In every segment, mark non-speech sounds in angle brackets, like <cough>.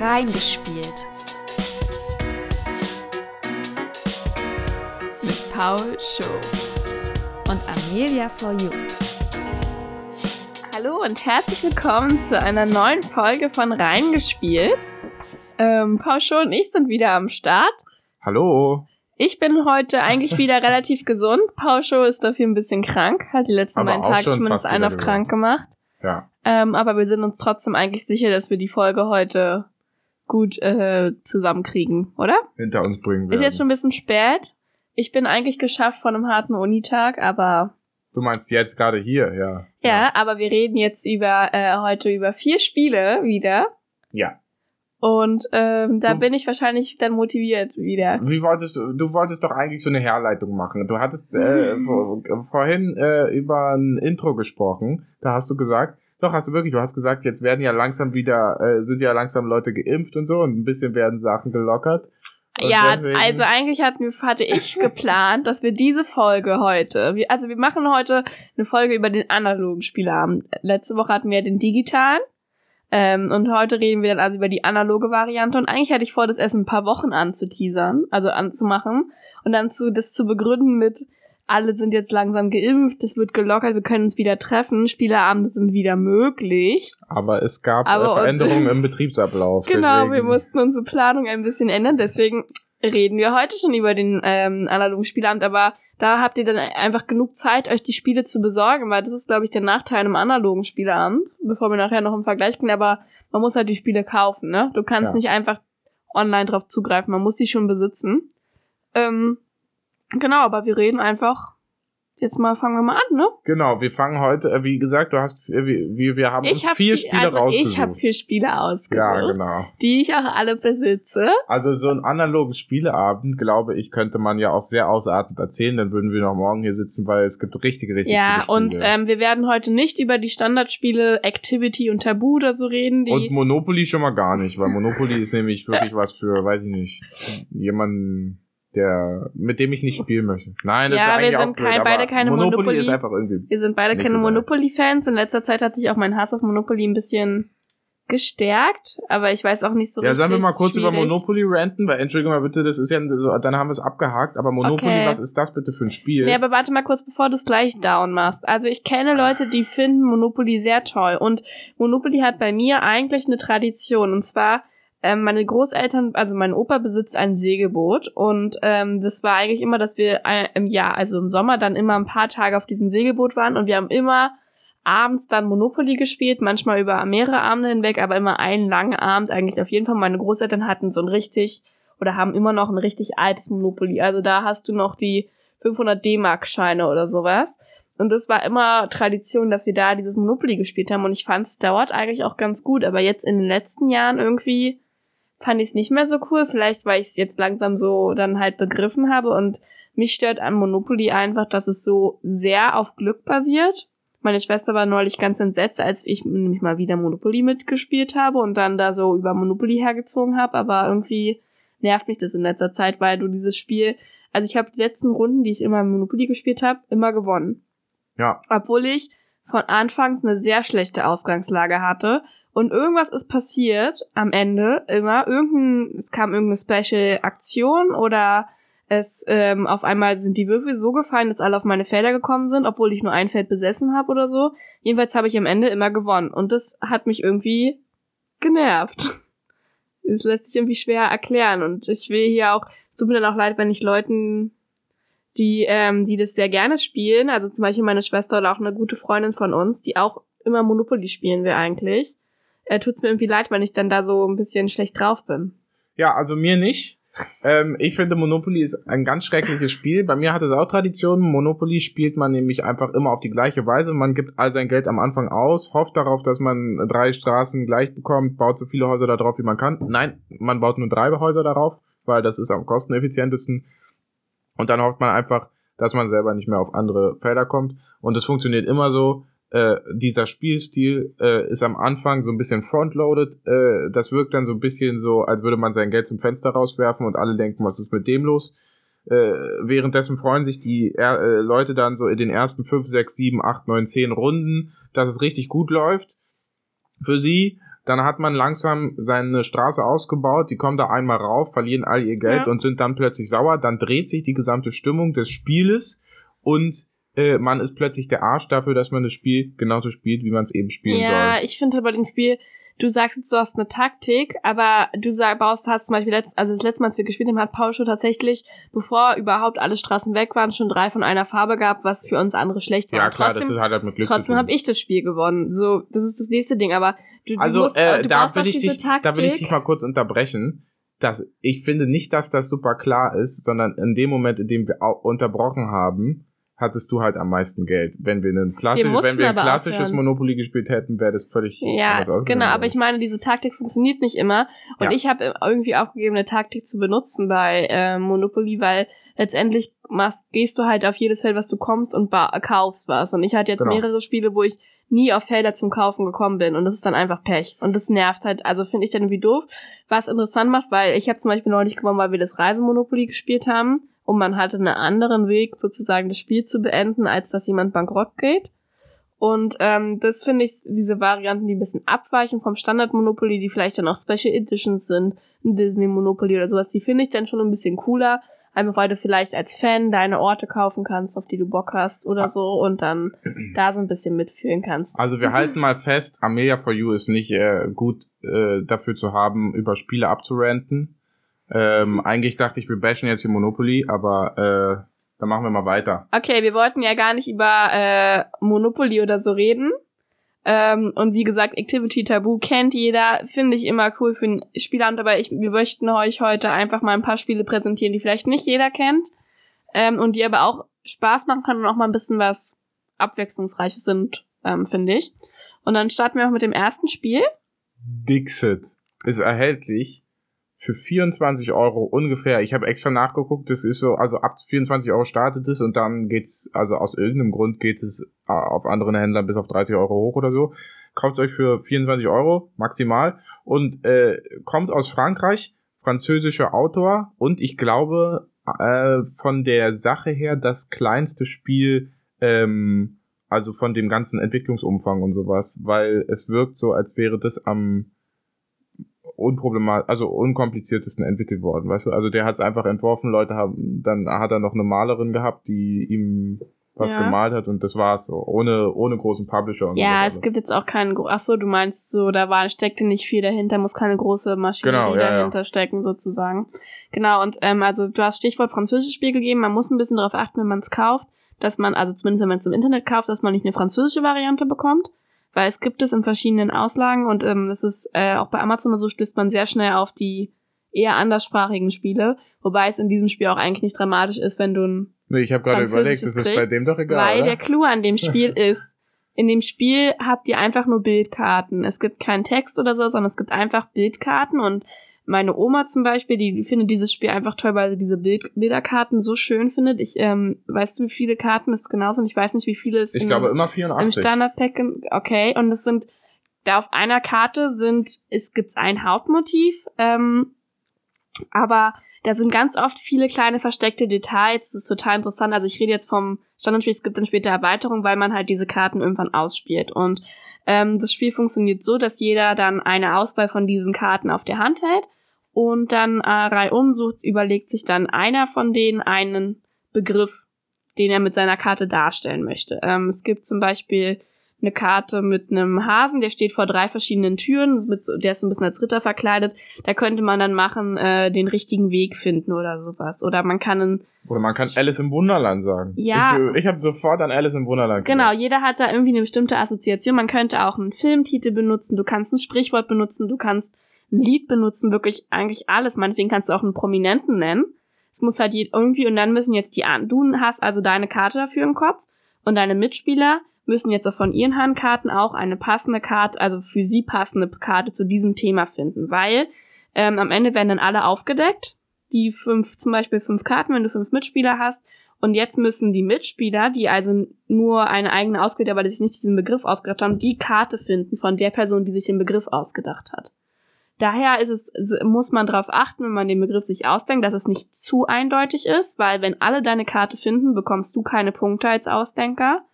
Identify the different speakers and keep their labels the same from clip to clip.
Speaker 1: Reingespielt. Mit Paul Show und Amelia for You. Hallo und herzlich willkommen zu einer neuen Folge von Reingespielt. Ähm, Paul Show und ich sind wieder am Start.
Speaker 2: Hallo.
Speaker 1: Ich bin heute eigentlich wieder <laughs> relativ gesund. Paul Show ist dafür ein bisschen krank. Hat die letzten
Speaker 2: Aber
Speaker 1: beiden Tage zumindest einen auf krank gemacht.
Speaker 2: Ja.
Speaker 1: Ähm, aber wir sind uns trotzdem eigentlich sicher, dass wir die Folge heute gut äh, zusammenkriegen, oder?
Speaker 2: Hinter uns bringen
Speaker 1: Ist
Speaker 2: werden.
Speaker 1: jetzt schon ein bisschen spät. Ich bin eigentlich geschafft von einem harten Unitag, aber
Speaker 2: Du meinst jetzt gerade hier, ja.
Speaker 1: ja, aber wir reden jetzt über äh, heute über vier Spiele wieder.
Speaker 2: Ja.
Speaker 1: Und ähm, da
Speaker 2: Du-
Speaker 1: bin ich wahrscheinlich dann motiviert wieder.
Speaker 2: Wie wolltest du, du wolltest doch eigentlich so eine Herleitung machen. Du hattest äh, <laughs> vor, vorhin äh, über ein Intro gesprochen. Da hast du gesagt, doch hast du wirklich, du hast gesagt, jetzt werden ja langsam wieder, äh, sind ja langsam Leute geimpft und so und ein bisschen werden Sachen gelockert. Und
Speaker 1: Ja,
Speaker 2: deswegen-
Speaker 1: also eigentlich hatten hatte ich <laughs> geplant, dass wir diese Folge heute, wir, also wir machen heute eine Folge über den analogen Spieleabend. Letzte Woche hatten wir den digitalen. Ähm, und heute reden wir dann also über die analoge Variante. Und eigentlich hatte ich vor, das erst in ein paar Wochen anzuteasern, also anzumachen. Und dann zu, das zu begründen mit, alle sind jetzt langsam geimpft, es wird gelockert, wir können uns wieder treffen, Spieleabende sind wieder möglich.
Speaker 2: Aber es gab
Speaker 1: Aber
Speaker 2: Veränderungen im Betriebsablauf. <laughs>
Speaker 1: Genau,
Speaker 2: deswegen,
Speaker 1: wir mussten unsere Planung ein bisschen ändern, deswegen reden wir heute schon über den ähm, analogen Spieleabend, aber da habt ihr dann einfach genug Zeit, euch die Spiele zu besorgen, weil das ist, glaube ich, der Nachteil im analogen Spieleabend, bevor wir nachher noch im Vergleich gehen, aber man muss halt die Spiele kaufen, ne? Du kannst
Speaker 2: Ja.
Speaker 1: nicht einfach online drauf zugreifen, man muss sie schon besitzen. Ähm, genau, aber wir reden einfach, jetzt mal fangen wir mal an, ne?
Speaker 2: Genau, wir fangen heute, äh, wie gesagt, du hast, äh, wir, wir, haben uns
Speaker 1: hab
Speaker 2: vier
Speaker 1: vi-
Speaker 2: Spiele
Speaker 1: also
Speaker 2: rausgesucht.
Speaker 1: ich habe vier Spiele ausgesucht,
Speaker 2: Ja, genau.
Speaker 1: die ich auch alle besitze.
Speaker 2: Also so einen analogen Spieleabend, glaube ich, könnte man ja auch sehr ausartend erzählen. Dann würden wir noch morgen hier sitzen, weil es gibt richtig, richtig
Speaker 1: Ja,
Speaker 2: viele
Speaker 1: und
Speaker 2: Spiele.
Speaker 1: ähm, wir werden heute nicht über die Standardspiele Activity und Tabu oder so reden, die
Speaker 2: und Monopoly schon mal gar nicht, weil Monopoly ist nämlich wirklich was für, weiß ich nicht, jemanden, der, mit dem ich nicht <laughs> spielen möchte. Nein, das
Speaker 1: Ja,
Speaker 2: ist
Speaker 1: wir
Speaker 2: eigentlich
Speaker 1: sind
Speaker 2: auch blöd,
Speaker 1: kein- beide keine
Speaker 2: Monopoly.
Speaker 1: Monopoly.
Speaker 2: ist einfach irgendwie.
Speaker 1: wir sind beide keine
Speaker 2: so.
Speaker 1: Monopoly-Fans. In letzter Zeit hat sich auch mein Hass auf Monopoly ein bisschen gestärkt, aber ich weiß auch nicht so
Speaker 2: ja,
Speaker 1: richtig.
Speaker 2: sollen wir mal kurz über
Speaker 1: schwierig.
Speaker 2: Monopoly ranten, weil entschuldige mal bitte, das ist ja so, dann haben wir es abgehakt, aber Monopoly,
Speaker 1: Okay.
Speaker 2: was ist das bitte für ein Spiel?
Speaker 1: Nee, aber warte mal kurz, bevor du es gleich down machst. Also ich kenne Leute, die finden Monopoly sehr toll. Und Monopoly hat bei mir eigentlich eine Tradition. Und zwar, ähm, meine Großeltern, also mein Opa besitzt ein Segelboot. Und ähm, das war eigentlich immer, dass wir im Jahr, also im Sommer, dann immer ein paar Tage auf diesem Segelboot waren. Und wir haben immer abends dann Monopoly gespielt, manchmal über mehrere Abende hinweg, aber immer einen langen Abend eigentlich auf jeden Fall. Meine Großeltern hatten so ein richtig oder haben immer noch ein richtig altes Monopoly. Also da hast du noch die 500 D-Mark-Scheine oder sowas. Und das war immer Tradition, dass wir da dieses Monopoly gespielt haben. Und ich fand es dauert eigentlich auch ganz gut. Aber jetzt in den letzten Jahren irgendwie fand ich es nicht mehr so cool. Vielleicht, weil ich es jetzt langsam so dann halt begriffen habe. Und mich stört an Monopoly einfach, dass es so sehr auf Glück basiert. Meine Schwester war neulich ganz entsetzt, als ich nämlich mal wieder Monopoly mitgespielt habe und dann da so über Monopoly hergezogen habe. Aber irgendwie nervt mich das in letzter Zeit, weil du dieses Spiel, also ich habe die letzten Runden, die ich immer im Monopoly gespielt habe, immer gewonnen.
Speaker 2: ja,
Speaker 1: Obwohl ich von Anfangs eine sehr schlechte Ausgangslage hatte. Und irgendwas ist passiert am Ende immer. Irgendein, es kam irgendeine Special-Aktion oder es ähm, auf einmal sind die Würfel so gefallen, dass alle auf meine Felder gekommen sind, obwohl ich nur ein Feld besessen habe oder so. Jedenfalls habe ich am Ende immer gewonnen. Und das hat mich irgendwie genervt. <laughs> Das lässt sich irgendwie schwer erklären. Und ich will hier auch, es tut mir dann auch leid, wenn ich Leuten die, ähm, die das sehr gerne spielen, also zum Beispiel meine Schwester oder auch eine gute Freundin von uns, die auch immer Monopoly spielen will eigentlich, äh, tut's mir irgendwie leid, wenn ich dann da so ein bisschen schlecht drauf bin.
Speaker 2: Ja, also mir nicht. ähm, ich finde, Monopoly ist ein ganz schreckliches Spiel. Bei mir hat es auch Tradition. Monopoly spielt man nämlich einfach immer auf die gleiche Weise. Man gibt all sein Geld am Anfang aus, hofft darauf, dass man drei Straßen gleich bekommt, baut so viele Häuser darauf, wie man kann. Nein, man baut nur drei Häuser darauf, weil das ist am kosteneffizientesten. Und dann hofft man einfach, dass man selber nicht mehr auf andere Felder kommt. Und es funktioniert immer so. Äh, dieser Spielstil äh, ist am Anfang so ein bisschen frontloaded. Äh, das wirkt dann so ein bisschen so, als würde man sein Geld zum Fenster rauswerfen und alle denken, was ist mit dem los? Äh, währenddessen freuen sich die äh, Leute dann so in den ersten 5, 6, 7, 8, 9, 10 Runden, dass es richtig gut läuft für sie. dann hat man langsam seine Straße ausgebaut, die kommen da einmal rauf, verlieren all ihr Geld
Speaker 1: Ja.
Speaker 2: und sind dann plötzlich sauer, dann dreht sich die gesamte Stimmung des Spieles und äh, man ist plötzlich der Arsch dafür, dass man das Spiel genauso spielt, wie man es eben spielen
Speaker 1: Ja,
Speaker 2: soll.
Speaker 1: ich finde halt bei dem Spiel, du sagst jetzt, du hast eine Taktik, aber du sag, baust, hast zum Beispiel letzt, also das letzte Mal, als wir gespielt haben, hat Paul schon tatsächlich, bevor überhaupt alle Straßen weg waren, schon drei von einer Farbe gehabt, was für uns andere schlecht war.
Speaker 2: Ja, klar,
Speaker 1: trotzdem,
Speaker 2: das ist halt, halt mit Glück
Speaker 1: Trotzdem habe ich das Spiel gewonnen. So, das ist das nächste Ding. Aber du, du
Speaker 2: Also,
Speaker 1: musst,
Speaker 2: äh,
Speaker 1: du
Speaker 2: da will ich
Speaker 1: diese
Speaker 2: dich,
Speaker 1: Taktik.
Speaker 2: da will ich dich mal kurz unterbrechen. Dass, ich finde nicht, dass das super klar ist, sondern in dem Moment, in dem wir unterbrochen haben, hattest du halt am meisten Geld. Wenn wir ein, klassisch,
Speaker 1: mussten
Speaker 2: wenn wir ein klassisches
Speaker 1: aufhören.
Speaker 2: Monopoly gespielt hätten, wäre das völlig
Speaker 1: ja, genau. Aber ich meine, diese Taktik funktioniert nicht immer. Und
Speaker 2: Ja.
Speaker 1: ich habe irgendwie aufgegeben, eine Taktik zu benutzen bei äh, Monopoly, weil letztendlich machst, gehst du halt auf jedes Feld, was du kommst und kaufst was. Und ich hatte jetzt
Speaker 2: Genau.
Speaker 1: mehrere Spiele, wo ich nie auf Felder zum Kaufen gekommen bin. Und das ist dann einfach Pech. Und das nervt halt. Also finde ich dann irgendwie doof. Was interessant macht, weil ich habe zum Beispiel neulich gewonnen, weil wir das Reisemonopoly gespielt haben. Und man hatte einen anderen Weg, sozusagen das Spiel zu beenden, als dass jemand bankrott geht. Und ähm, das finde ich, diese Varianten, die ein bisschen abweichen vom Standard Monopoly, die vielleicht dann auch Special Editions sind, ein Disney Monopoly oder sowas, die finde ich dann schon ein bisschen cooler. Einfach weil du vielleicht als Fan deine Orte kaufen kannst, auf die du Bock hast oder so und dann <clears throat> da so ein bisschen mitfühlen kannst.
Speaker 2: Also wir halten mal fest, Amelia for You ist nicht äh, gut äh, dafür zu haben, über Spiele abzuranten. Ähm, eigentlich dachte ich, wir bashen jetzt hier Monopoly, aber äh, dann machen wir mal weiter.
Speaker 1: Okay, wir wollten ja gar nicht über äh, Monopoly oder so reden. Ähm, und wie gesagt, Activity Tabu kennt jeder, finde ich immer cool für einen Spielabend, aber ich, wir möchten euch heute einfach mal ein paar Spiele präsentieren, die vielleicht nicht jeder kennt ähm, und die aber auch Spaß machen können und auch mal ein bisschen was abwechslungsreiches sind, ähm, finde ich. Und dann starten wir auch mit dem ersten Spiel.
Speaker 2: Dixit ist erhältlich für 24 Euro ungefähr. Ich habe extra nachgeguckt, das ist so, also ab 24 Euro startet es und dann geht's, also aus irgendeinem Grund geht es äh, auf anderen Händlern bis auf 30 Euro hoch oder so. Kauft euch für 24 Euro maximal und äh, kommt aus Frankreich, französischer Autor und ich glaube äh, von der Sache her das kleinste Spiel, ähm, also von dem ganzen Entwicklungsumfang und sowas, weil es wirkt so, als wäre das am unproblemat, also unkompliziertesten entwickelt worden, weißt du? Also der hat es einfach entworfen, Leute haben, dann hat er noch eine Malerin gehabt, die ihm was
Speaker 1: Ja.
Speaker 2: gemalt hat und das war's so, ohne, ohne großen Publisher und
Speaker 1: Ja, es gibt jetzt auch keinen, ach so, du meinst so, da war, steckte nicht viel dahinter, muss keine große Maschinerie
Speaker 2: Genau, ja, ja.
Speaker 1: dahinter stecken, sozusagen. Genau, und ähm, also du hast Stichwort französisches Spiel gegeben, man muss ein bisschen darauf achten, wenn man es kauft, dass man, also zumindest wenn man es im Internet kauft, dass man nicht eine französische Variante bekommt, weil es gibt es in verschiedenen Auslagen und ähm, das ist äh, auch bei Amazon oder so stößt man sehr schnell auf die eher anderssprachigen Spiele, wobei es in diesem Spiel auch eigentlich nicht dramatisch ist, wenn du ein
Speaker 2: Nee, ich habe gerade überlegt, das ist bei
Speaker 1: kriegst,
Speaker 2: dem doch egal,
Speaker 1: weil
Speaker 2: oder?
Speaker 1: der Clou an dem <laughs> Spiel ist, in dem Spiel habt ihr einfach nur Bildkarten. Es gibt keinen Text oder so, sondern es gibt einfach Bildkarten und meine Oma zum Beispiel, die, findet dieses Spiel einfach toll, weil sie diese Bild Bilderkarten so schön findet. Ich, ähm, weißt du, wie viele Karten es genau sind? Ich weiß nicht, wie viele es
Speaker 2: ich
Speaker 1: in,
Speaker 2: glaube immer
Speaker 1: im
Speaker 2: 84.
Speaker 1: Standardpack, okay, und es sind, da auf einer Karte sind, es gibt's ein Hauptmotiv, ähm, aber da sind ganz oft viele kleine versteckte Details. Das ist total interessant. Also ich rede jetzt vom Standardspiel, es gibt dann später Erweiterung, weil man halt diese Karten irgendwann ausspielt. Und ähm, das Spiel funktioniert so, dass jeder dann eine Auswahl von diesen Karten auf der Hand hält und dann äh, reihum sucht, überlegt sich dann einer von denen einen Begriff, den er mit seiner Karte darstellen möchte. Ähm, es gibt zum Beispiel eine Karte mit einem Hasen, der steht vor drei verschiedenen Türen, mit so, der ist so ein bisschen als Ritter verkleidet. Da könnte man dann machen, äh, den richtigen Weg finden oder sowas. Oder man kann einen,
Speaker 2: Oder man kann Alice im Wunderland sagen.
Speaker 1: Ja.
Speaker 2: Ich, ich habe sofort an Alice im Wunderland
Speaker 1: genau,
Speaker 2: gedacht.
Speaker 1: jeder hat da irgendwie eine bestimmte Assoziation. Man könnte auch einen Filmtitel benutzen, du kannst ein Sprichwort benutzen, du kannst ein Lied benutzen, wirklich eigentlich alles. Meinetwegen kannst du auch einen Prominenten nennen. Es muss halt irgendwie, und dann müssen jetzt die, du hast also deine Karte dafür im Kopf und deine Mitspieler müssen jetzt von ihren Handkarten auch eine passende Karte, also für sie passende Karte zu diesem Thema finden, weil ähm, am Ende werden dann alle aufgedeckt. Die fünf, zum Beispiel fünf Karten, wenn du fünf Mitspieler hast. Und jetzt müssen die Mitspieler, die also nur eine eigene ausgewählt weil sie sich nicht diesen Begriff ausgedacht haben, die Karte finden von der Person, die sich den Begriff ausgedacht hat. Daher ist es, muss man darauf achten, wenn man den Begriff sich ausdenkt, dass es nicht zu eindeutig ist, weil wenn alle deine Karte finden, bekommst du keine Punkte als Ausdenker.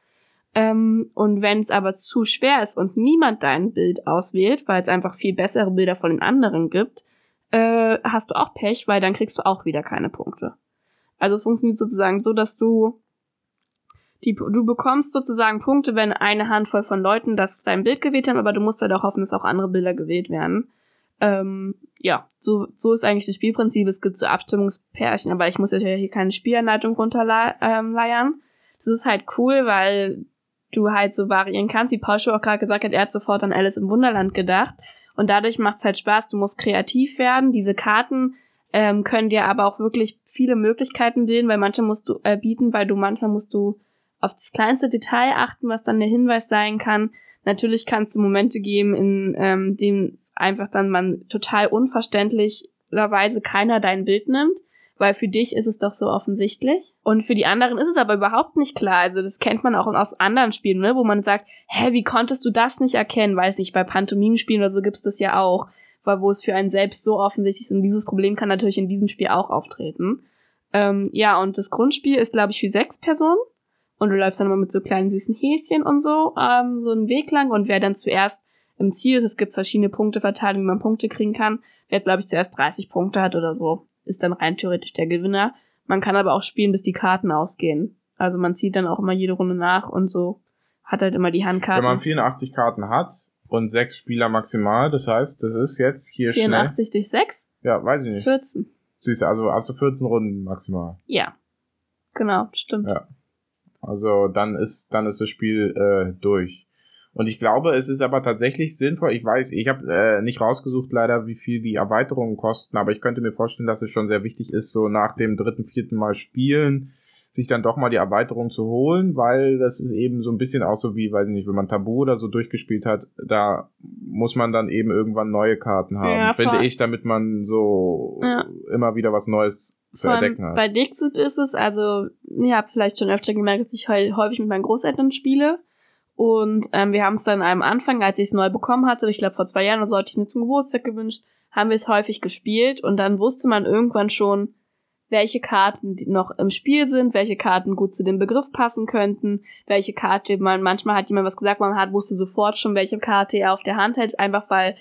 Speaker 1: Ähm, und wenn es aber zu schwer ist und niemand dein Bild auswählt, weil es einfach viel bessere Bilder von den anderen gibt, äh, hast du auch Pech, weil dann kriegst du auch wieder keine Punkte. Also es funktioniert sozusagen so, dass du die, du bekommst sozusagen Punkte, wenn eine Handvoll von Leuten das dein Bild gewählt haben, aber du musst halt auch hoffen, dass auch andere Bilder gewählt werden. Ähm, ja, so, so ist eigentlich das Spielprinzip. Es gibt so Abstimmungspärchen, aber ich muss ja hier keine Spielanleitung runterleiern. Ähm, das ist halt cool, weil du halt so variieren kannst, wie Paul auch gerade gesagt hat, er hat sofort an Alice im Wunderland gedacht. Und dadurch macht's halt Spaß, du musst kreativ werden. Diese Karten ähm, können dir aber auch wirklich viele Möglichkeiten bilden, weil manche musst du äh, bieten, weil du manchmal musst du auf das kleinste Detail achten, was dann der Hinweis sein kann. Natürlich kann es Momente geben, in ähm, dem einfach dann man total unverständlicherweise keiner dein Bild nimmt weil für dich ist es doch so offensichtlich. Und für die anderen ist es aber überhaupt nicht klar. Also das kennt man auch aus anderen Spielen, ne? wo man sagt, hä, wie konntest du das nicht erkennen? Weiß nicht, bei Pantomimenspielen oder so gibt's das ja auch, weil wo es für einen selbst so offensichtlich ist. Und dieses Problem kann natürlich in diesem Spiel auch auftreten. Ähm, ja, und das Grundspiel ist, glaube ich, für sechs Personen. Und du läufst dann immer mit so kleinen süßen Häschen und so, ähm, so einen Weg lang. Und wer dann zuerst im Ziel ist, es gibt verschiedene Punkte verteilt, wie man Punkte kriegen kann, wer, glaube ich, zuerst 30 Punkte hat oder so ist dann rein theoretisch der Gewinner. Man kann aber auch spielen, bis die Karten ausgehen. Also man zieht dann auch immer jede Runde nach und so hat halt immer die Handkarten.
Speaker 2: Wenn man 84 Karten hat und sechs Spieler maximal, das heißt, das ist jetzt hier
Speaker 1: 84 schnell. durch 6?
Speaker 2: Ja, weiß ich nicht.
Speaker 1: 14.
Speaker 2: Siehst du, also hast du 14 Runden maximal.
Speaker 1: Ja. Genau, stimmt.
Speaker 2: Ja. Also dann ist dann ist das Spiel äh, durch. Und ich glaube, es ist aber tatsächlich sinnvoll. Ich weiß, ich habe äh, nicht rausgesucht leider, wie viel die Erweiterungen kosten, aber ich könnte mir vorstellen, dass es schon sehr wichtig ist, so nach dem dritten, vierten Mal spielen, sich dann doch mal die Erweiterung zu holen, weil das ist eben so ein bisschen auch so wie, weiß ich nicht, wenn man Tabu oder so durchgespielt hat, da muss man dann eben irgendwann neue Karten haben, ja, finde ich, damit man so ja. immer wieder was Neues zu entdecken hat.
Speaker 1: Bei Dixit ist es, also, ihr habt vielleicht schon öfter gemerkt, dass ich häufig mit meinen Großeltern spiele. Und ähm, wir haben es dann am Anfang, als ich es neu bekommen hatte, ich glaube vor zwei Jahren oder so hatte ich mir zum Geburtstag gewünscht, haben wir es häufig gespielt. Und dann wusste man irgendwann schon, welche Karten noch im Spiel sind, welche Karten gut zu dem Begriff passen könnten, welche Karte man, manchmal hat jemand was gesagt, man hat, wusste sofort schon, welche Karte er auf der Hand hält, einfach weil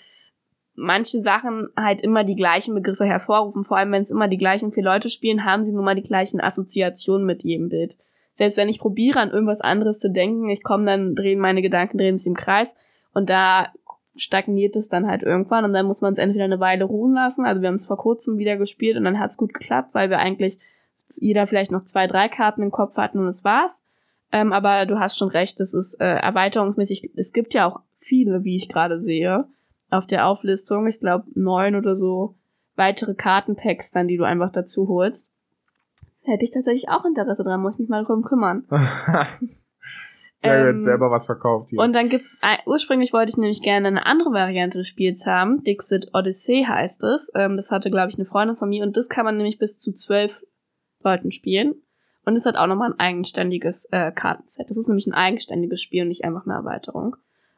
Speaker 1: manche Sachen halt immer die gleichen Begriffe hervorrufen, vor allem wenn es immer die gleichen vier Leute spielen, haben sie nun mal die gleichen Assoziationen mit jedem Bild selbst wenn ich probiere, an irgendwas anderes zu denken, ich komme dann, drehen meine Gedanken drehen sich im Kreis und da stagniert es dann halt irgendwann und dann muss man es entweder eine Weile ruhen lassen. Also wir haben es vor kurzem wieder gespielt und dann hat es gut geklappt, weil wir eigentlich jeder vielleicht noch zwei, drei Karten im Kopf hatten und es war's. Ähm, aber du hast schon recht, das ist äh, erweiterungsmäßig. Es gibt ja auch viele, wie ich gerade sehe, auf der Auflistung. Ich glaube neun oder so weitere Kartenpacks dann, die du einfach dazu holst. Hätte ich tatsächlich auch Interesse dran, muss mich mal drum kümmern. <laughs>
Speaker 2: Sehr ähm, selber was verkauft
Speaker 1: hier. Und dann gibt's, ursprünglich wollte ich nämlich gerne eine andere Variante des Spiels haben. Dixit Odyssey heißt es. Ähm, das hatte, glaube ich, eine Freundin von mir und das kann man nämlich bis zu zwölf Leuten spielen. Und es hat auch nochmal ein eigenständiges äh, Kartenset. Das ist nämlich ein eigenständiges Spiel und nicht einfach eine Erweiterung.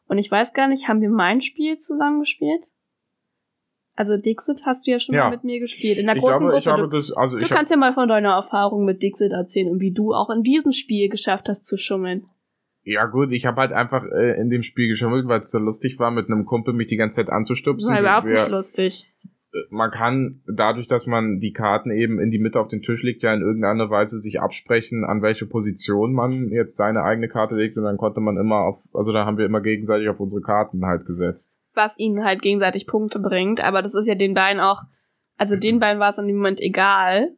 Speaker 1: Und ich weiß gar nicht, haben wir mein Spiel zusammengespielt? Also Dixit hast du ja schon ja. mal mit mir gespielt. In der ich großen glaube,
Speaker 2: Gruppe. Ich habe das, also
Speaker 1: du
Speaker 2: ich
Speaker 1: kannst ja mal von deiner Erfahrung mit Dixit erzählen und wie du auch in diesem Spiel geschafft hast zu schummeln.
Speaker 2: Ja gut, ich habe halt einfach äh, in dem Spiel geschummelt, weil es so lustig war, mit einem Kumpel mich die ganze Zeit anzustupsen.
Speaker 1: War überhaupt nicht lustig.
Speaker 2: Äh, man kann dadurch, dass man die Karten eben in die Mitte auf den Tisch legt, ja in irgendeiner Weise sich absprechen, an welche Position man jetzt seine eigene Karte legt und dann konnte man immer auf, also da haben wir immer gegenseitig auf unsere Karten halt gesetzt
Speaker 1: was ihnen halt gegenseitig Punkte bringt. Aber das ist ja den beiden auch, also den mhm. beiden war es an dem Moment egal,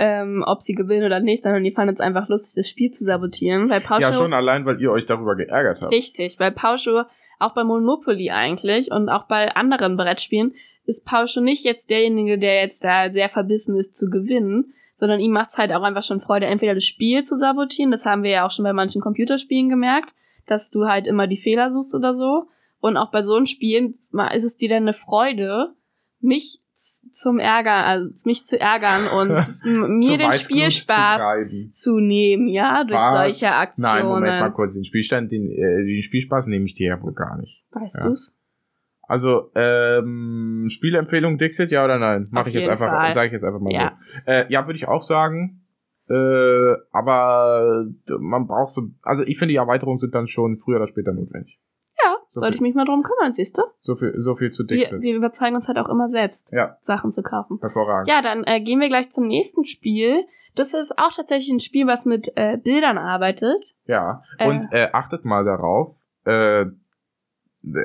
Speaker 1: ähm, ob sie gewinnen oder nicht, sondern die fanden es einfach lustig, das Spiel zu sabotieren. Weil Pauscho,
Speaker 2: ja, schon allein, weil ihr euch darüber geärgert habt.
Speaker 1: Richtig, weil Pauscho auch bei Monopoly eigentlich und auch bei anderen Brettspielen ist Pauscho nicht jetzt derjenige, der jetzt da sehr verbissen ist zu gewinnen, sondern ihm macht's halt auch einfach schon Freude, entweder das Spiel zu sabotieren, das haben wir ja auch schon bei manchen Computerspielen gemerkt, dass du halt immer die Fehler suchst oder so, und auch bei so einem Spiel ist es dir dann eine Freude, mich zum Ärger, also mich zu ärgern und <laughs> mir den Spielspaß zu, zu, nehmen, ja, durch Was? solche Aktionen. Nein, Moment
Speaker 2: mal kurz, den Spielstand, den, äh, den Spielspaß nehme ich dir ja wohl gar nicht.
Speaker 1: Weißt
Speaker 2: ja.
Speaker 1: du's?
Speaker 2: Also, ähm, Spielempfehlung Dixit, ja oder nein? Mach Auf ich jetzt einfach, sage ich jetzt einfach mal ja. so. Äh, ja, würde ich auch sagen. Äh, aber man braucht so, also ich finde, die Erweiterungen sind dann schon früher oder später notwendig. So
Speaker 1: sollte ich mich mal drum kümmern, siehst du?
Speaker 2: So viel, so viel zu
Speaker 1: Wir,
Speaker 2: Dixit.
Speaker 1: wir überzeugen uns halt auch immer selbst,
Speaker 2: Ja,
Speaker 1: Sachen zu kaufen.
Speaker 2: hervorragend.
Speaker 1: Ja, dann äh, gehen wir gleich zum nächsten Spiel. Das ist auch tatsächlich ein Spiel, was mit äh, Bildern arbeitet.
Speaker 2: Ja,
Speaker 1: Äh.
Speaker 2: und äh, achtet mal darauf, äh,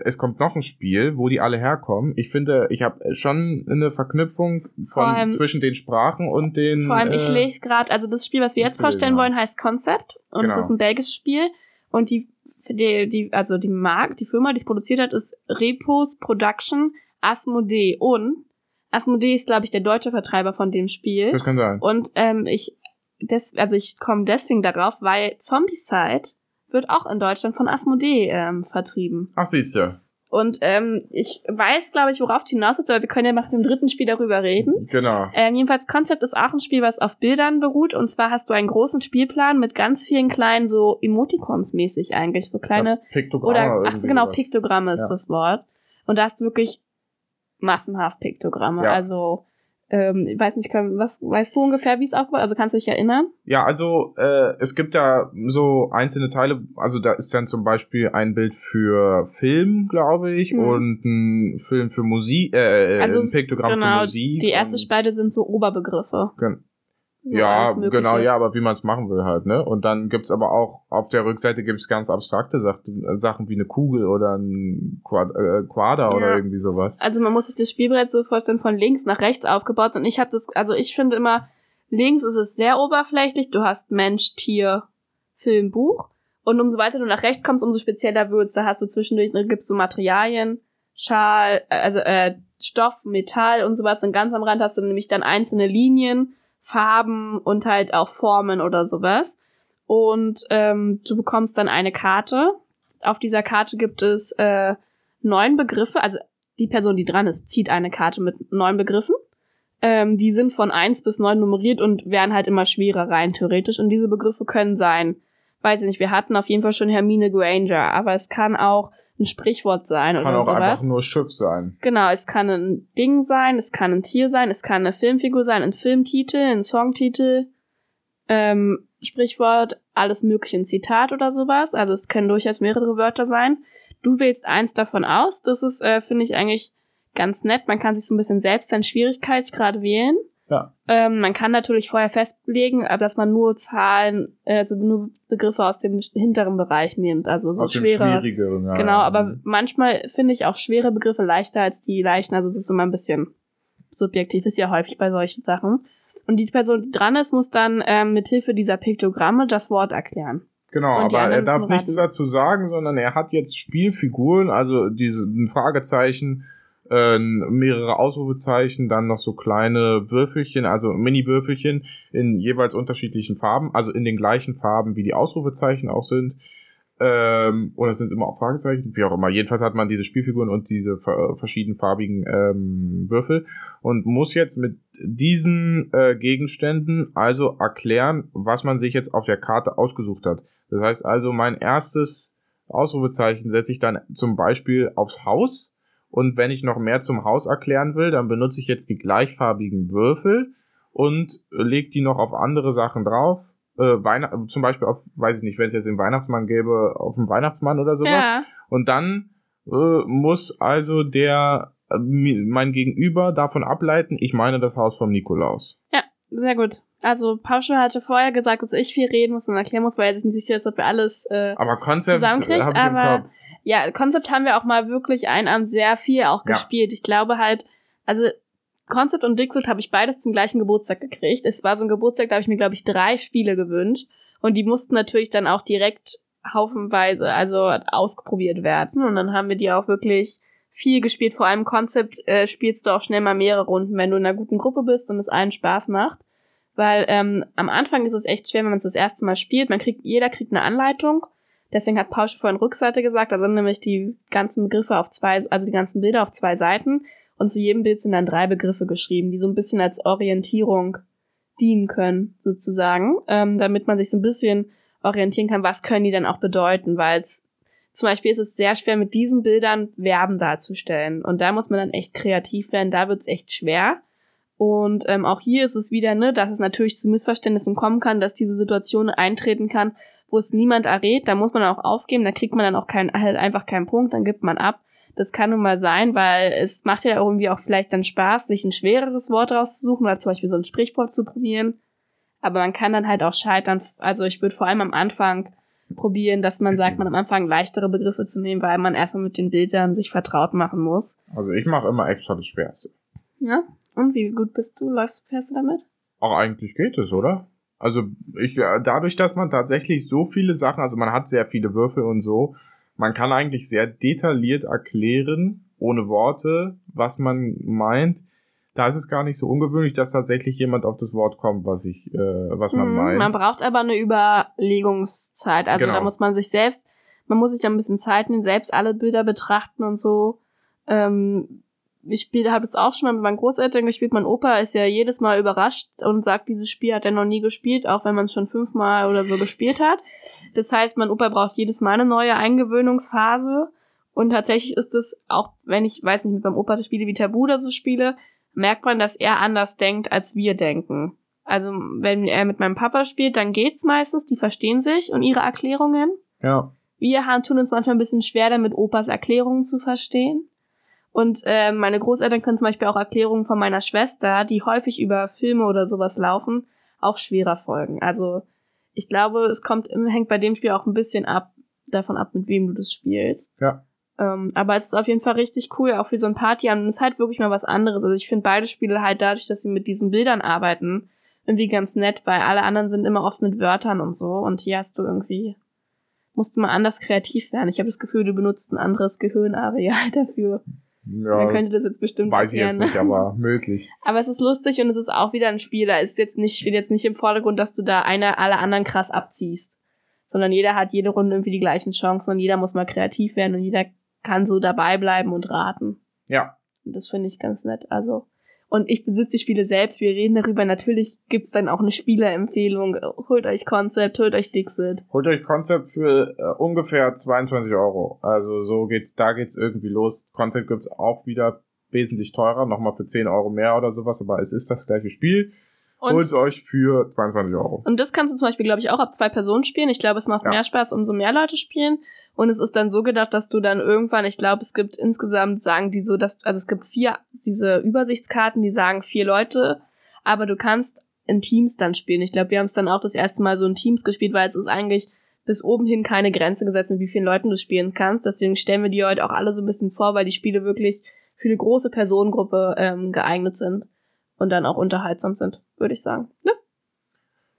Speaker 2: es kommt noch ein Spiel, wo die alle herkommen. Ich finde, ich habe schon eine Verknüpfung von
Speaker 1: allem-
Speaker 2: zwischen den Sprachen und den.
Speaker 1: Vor allem, ich
Speaker 2: äh,
Speaker 1: lese gerade, also das Spiel, was wir jetzt vorstellen wollen, heißt Concept. Und es
Speaker 2: Genau.
Speaker 1: ist ein belgisches Spiel. Und die, die, die, also die Mark, die Firma, die es produziert hat, ist Repos Production Asmodee. Und Asmodee ist, glaube ich, der deutsche Vertreiber von dem Spiel.
Speaker 2: Das kann sein.
Speaker 1: Und ähm, ich, des, also ich komme deswegen darauf, weil Zombicide wird auch in Deutschland von Asmodee ähm, vertrieben.
Speaker 2: Ach, siehst du.
Speaker 1: Und ähm, ich weiß, glaube ich, worauf du hinaus willst, aber wir können ja nach dem dritten Spiel darüber reden.
Speaker 2: Genau.
Speaker 1: Ähm, jedenfalls, Concept ist auch ein Spiel, was auf Bildern beruht. Und zwar hast du einen großen Spielplan mit ganz vielen kleinen, so Emoticons mäßig eigentlich, so kleine,
Speaker 2: Piktogramme
Speaker 1: oder, ach so genau. Piktogramme ist
Speaker 2: Ja.
Speaker 1: das Wort. Und da hast du wirklich massenhaft Piktogramme.
Speaker 2: Ja.
Speaker 1: Also, ähm, ich weiß nicht, können- was weißt du ungefähr, wie es aufgebaut Also kannst du dich erinnern?
Speaker 2: Ja, also äh, es gibt da so einzelne Teile, also da ist dann zum Beispiel ein Bild für Film, glaube ich,
Speaker 1: Hm.
Speaker 2: und ein Film für Musik, äh,
Speaker 1: Also
Speaker 2: ein Piktogramm
Speaker 1: genau,
Speaker 2: für Musik.
Speaker 1: Die erste Spalte sind so Oberbegriffe.
Speaker 2: Gen-
Speaker 1: So
Speaker 2: ja, genau, ja, aber wie man es machen will halt, ne? Und dann gibt's aber auch, auf der Rückseite gibt's ganz abstrakte Sachen, Sachen wie eine Kugel oder ein Quad, äh, Quader
Speaker 1: Ja.
Speaker 2: oder irgendwie sowas.
Speaker 1: Also man muss sich das Spielbrett so vorstellen, von links nach rechts aufgebaut. Und ich habe das, also ich finde immer, links ist es sehr oberflächlich. Du hast Mensch, Tier, Film, Buch. Und umso weiter du nach rechts kommst, umso spezieller wird's. Da hast du zwischendurch, da gibt's so Materialien, Schal, äh, also äh, Stoff, Metall und so was. Und ganz am Rand hast du nämlich dann einzelne Linien, Farben und halt auch Formen oder sowas. Und ähm, du bekommst dann eine Karte. Auf dieser Karte gibt es äh, neun Begriffe. Also die Person, die dran ist, zieht eine Karte mit neun Begriffen. Ähm, die sind von eins bis neun nummeriert und werden halt immer schwerer rein theoretisch. Und diese Begriffe können sein, weiß ich nicht, wir hatten auf jeden Fall schon Hermine Granger, aber es kann auch ein Sprichwort sein
Speaker 2: Kann
Speaker 1: oder
Speaker 2: auch
Speaker 1: sowas.
Speaker 2: einfach nur Schiff sein.
Speaker 1: Genau, es kann ein Ding sein, es kann ein Tier sein, es kann eine Filmfigur sein, ein Filmtitel, ein Songtitel, ähm, Sprichwort, alles mögliche, ein Zitat oder sowas. Also es können durchaus mehrere Wörter sein. Du wählst eins davon aus. Das ist, äh, finde ich, eigentlich ganz nett. Man kann sich so ein bisschen selbst seinen Schwierigkeitsgrad wählen.
Speaker 2: Ja.
Speaker 1: Ähm, man kann natürlich vorher festlegen, äh, dass man nur Zahlen, äh, also nur Begriffe aus dem hinteren Bereich nimmt. Also so
Speaker 2: Aus dem
Speaker 1: schwerer.
Speaker 2: Schwierigeren, ja.
Speaker 1: Genau, aber manchmal finde ich auch schwere Begriffe leichter als die leichten. Also es ist immer ein bisschen subjektiv, ist ja häufig bei solchen Sachen. Und die Person, die dran ist, muss dann ähm, mit Hilfe dieser Piktogramme das Wort erklären.
Speaker 2: Genau, aber er darf nichts
Speaker 1: raten.
Speaker 2: dazu sagen, sondern er hat jetzt Spielfiguren, also diese ein Fragezeichen, äh, mehrere Ausrufezeichen, dann noch so kleine Würfelchen, also Mini-Würfelchen in jeweils unterschiedlichen Farben, also in den gleichen Farben, wie die Ausrufezeichen auch sind. Ähm, oder sind es immer auch Fragezeichen? Wie auch immer. Jedenfalls hat man diese Spielfiguren und diese ver verschiedenfarbigen ähm, Würfel und muss jetzt mit diesen äh, Gegenständen also erklären, was man sich jetzt auf der Karte ausgesucht hat. Das heißt also, mein erstes Ausrufezeichen setze ich dann zum Beispiel aufs Haus. Und wenn ich noch mehr zum Haus erklären will, dann benutze ich jetzt die gleichfarbigen Würfel und lege die noch auf andere Sachen drauf. Äh, Weihn zum Beispiel auf, weiß ich nicht, wenn es jetzt den Weihnachtsmann gäbe, auf den Weihnachtsmann oder sowas.
Speaker 1: Ja,
Speaker 2: Und dann äh, muss also der äh, mein Gegenüber davon ableiten, ich meine das Haus vom Nikolaus.
Speaker 1: sehr gut. Also Pausche hatte vorher gesagt, dass ich viel reden muss und erklären muss, weil er sich nicht sicher ist, ob er alles äh,
Speaker 2: Aber Konzept
Speaker 1: zusammenkriegt,
Speaker 2: habe ich im
Speaker 1: aber. Ja, Konzept haben wir auch mal wirklich einen Abend sehr viel auch
Speaker 2: Ja.
Speaker 1: gespielt. Ich glaube halt, also Concept und Dixit habe ich beides zum gleichen Geburtstag gekriegt. Es war so ein Geburtstag, da habe ich mir, glaube ich, drei Spiele gewünscht. Und die mussten natürlich dann auch direkt haufenweise, also ausprobiert werden. Und dann haben wir die auch wirklich viel gespielt. Vor allem Concept äh, spielst du auch schnell mal mehrere Runden, wenn du in einer guten Gruppe bist und es allen Spaß macht. Weil ähm, am Anfang ist es echt schwer, wenn man es das erste Mal spielt. Man kriegt, jeder kriegt eine Anleitung. Deswegen hat Pausche vorhin Rückseite gesagt, da sind nämlich die ganzen Begriffe auf zwei, also die ganzen Bilder auf zwei Seiten. Und zu jedem Bild sind dann drei Begriffe geschrieben, die so ein bisschen als Orientierung dienen können, sozusagen, ähm, damit man sich so ein bisschen orientieren kann, was können die denn auch bedeuten, weil es zum Beispiel ist es sehr schwer, mit diesen Bildern Verben darzustellen. Und da muss man dann echt kreativ werden, da wird's echt schwer. Und ähm, auch hier ist es wieder, ne, dass es natürlich zu Missverständnissen kommen kann, dass diese Situation eintreten kann, wo es niemand errät. Da muss man auch aufgeben, da kriegt man dann auch kein, halt einfach keinen Punkt, dann gibt man ab. Das kann nun mal sein, weil es macht ja irgendwie auch vielleicht dann Spaß, sich ein schwereres Wort rauszusuchen oder zum Beispiel so ein Sprichwort zu probieren. Aber man kann dann halt auch scheitern. Also ich würde vor allem am Anfang probieren, dass man sagt, man am Anfang leichtere Begriffe zu nehmen, weil man erstmal mit den Bildern sich vertraut machen muss.
Speaker 2: Also ich mache immer extra das Schwerste.
Speaker 1: Ja? Und wie gut bist du? Läufst fährst du damit?
Speaker 2: Auch eigentlich geht es, oder? Also ich dadurch, dass man tatsächlich so viele Sachen, also man hat sehr viele Würfel und so, man kann eigentlich sehr detailliert erklären, ohne Worte, was man meint. Da ist es gar nicht so ungewöhnlich, dass tatsächlich jemand auf das Wort kommt, was ich, äh, was man mhm, meint.
Speaker 1: Man braucht aber eine Überlegungszeit. Also genau. da muss man sich selbst, man muss sich ein bisschen Zeit nehmen, selbst alle Bilder betrachten und so. Ähm, ich spiele, habe es auch schon mal mit meinen Großeltern gespielt. Mein Opa ist ja jedes Mal überrascht und sagt, dieses Spiel hat er noch nie gespielt, auch wenn man es schon fünfmal oder so gespielt hat. Das heißt, mein Opa braucht jedes Mal eine neue Eingewöhnungsphase. Und tatsächlich ist es, auch wenn ich, weiß nicht, mit meinem Opa Spiele wie Tabu oder so spiele, merkt man, dass er anders denkt, als wir denken. Also, wenn er mit meinem Papa spielt, dann geht's meistens, die verstehen sich und ihre Erklärungen.
Speaker 2: Ja.
Speaker 1: Wir tun uns manchmal ein bisschen schwer damit, Opas Erklärungen zu verstehen. Und äh, meine Großeltern können zum Beispiel auch Erklärungen von meiner Schwester, die häufig über Filme oder sowas laufen, auch schwerer folgen. Also ich glaube, es kommt, hängt bei dem Spiel auch ein bisschen ab, davon ab, mit wem du das spielst.
Speaker 2: Ja.
Speaker 1: Ähm, aber es ist auf jeden Fall richtig cool, auch für so ein Party. Und es ist halt wirklich mal was anderes. Also ich finde beide Spiele halt dadurch, dass sie mit diesen Bildern arbeiten, irgendwie ganz nett, weil alle anderen sind immer oft mit Wörtern und so. Und hier hast du irgendwie, musst du mal anders kreativ werden. Ich habe das Gefühl, du benutzt ein anderes Gehirnareal <laughs> dafür. Ja, Man könnte das jetzt bestimmt
Speaker 2: weiß ich jetzt nicht, aber <laughs> möglich.
Speaker 1: Aber es ist lustig und es ist auch wieder ein Spiel, da ist jetzt nicht, steht jetzt nicht im Vordergrund, dass du da eine alle anderen krass abziehst. Sondern jeder hat jede Runde irgendwie die gleichen Chancen und jeder muss mal kreativ werden und jeder kann so dabei bleiben und raten.
Speaker 2: Ja.
Speaker 1: Und das finde ich ganz nett. Also, und ich besitze die Spiele selbst. Wir reden darüber. Natürlich gibt's dann auch eine Spielerempfehlung. Holt euch Concept, holt euch Dixit.
Speaker 2: Holt euch Concept für äh, ungefähr 22 Euro. Also so geht's, da geht's irgendwie los. Concept gibt's auch wieder wesentlich teurer, nochmal für 10 Euro mehr oder sowas, aber es ist das gleiche Spiel. Holt euch für 22 Euro.
Speaker 1: Und das kannst du zum Beispiel, glaube ich, auch ab zwei Personen spielen. Ich glaube, es macht ja. mehr Spaß, umso mehr Leute spielen. Und es ist dann so gedacht, dass du dann irgendwann, ich glaube, es gibt insgesamt, sagen die so, dass, also es gibt vier, diese Übersichtskarten, die sagen vier Leute, aber du kannst in Teams dann spielen. Ich glaube, wir haben es dann auch das erste Mal so in Teams gespielt, weil es ist eigentlich bis oben hin keine Grenze gesetzt, mit wie vielen Leuten du spielen kannst. Deswegen stellen wir die heute auch alle so ein bisschen vor, weil die Spiele wirklich für eine große Personengruppe ähm, geeignet sind und dann auch unterhaltsam sind, würde ich sagen. Ne?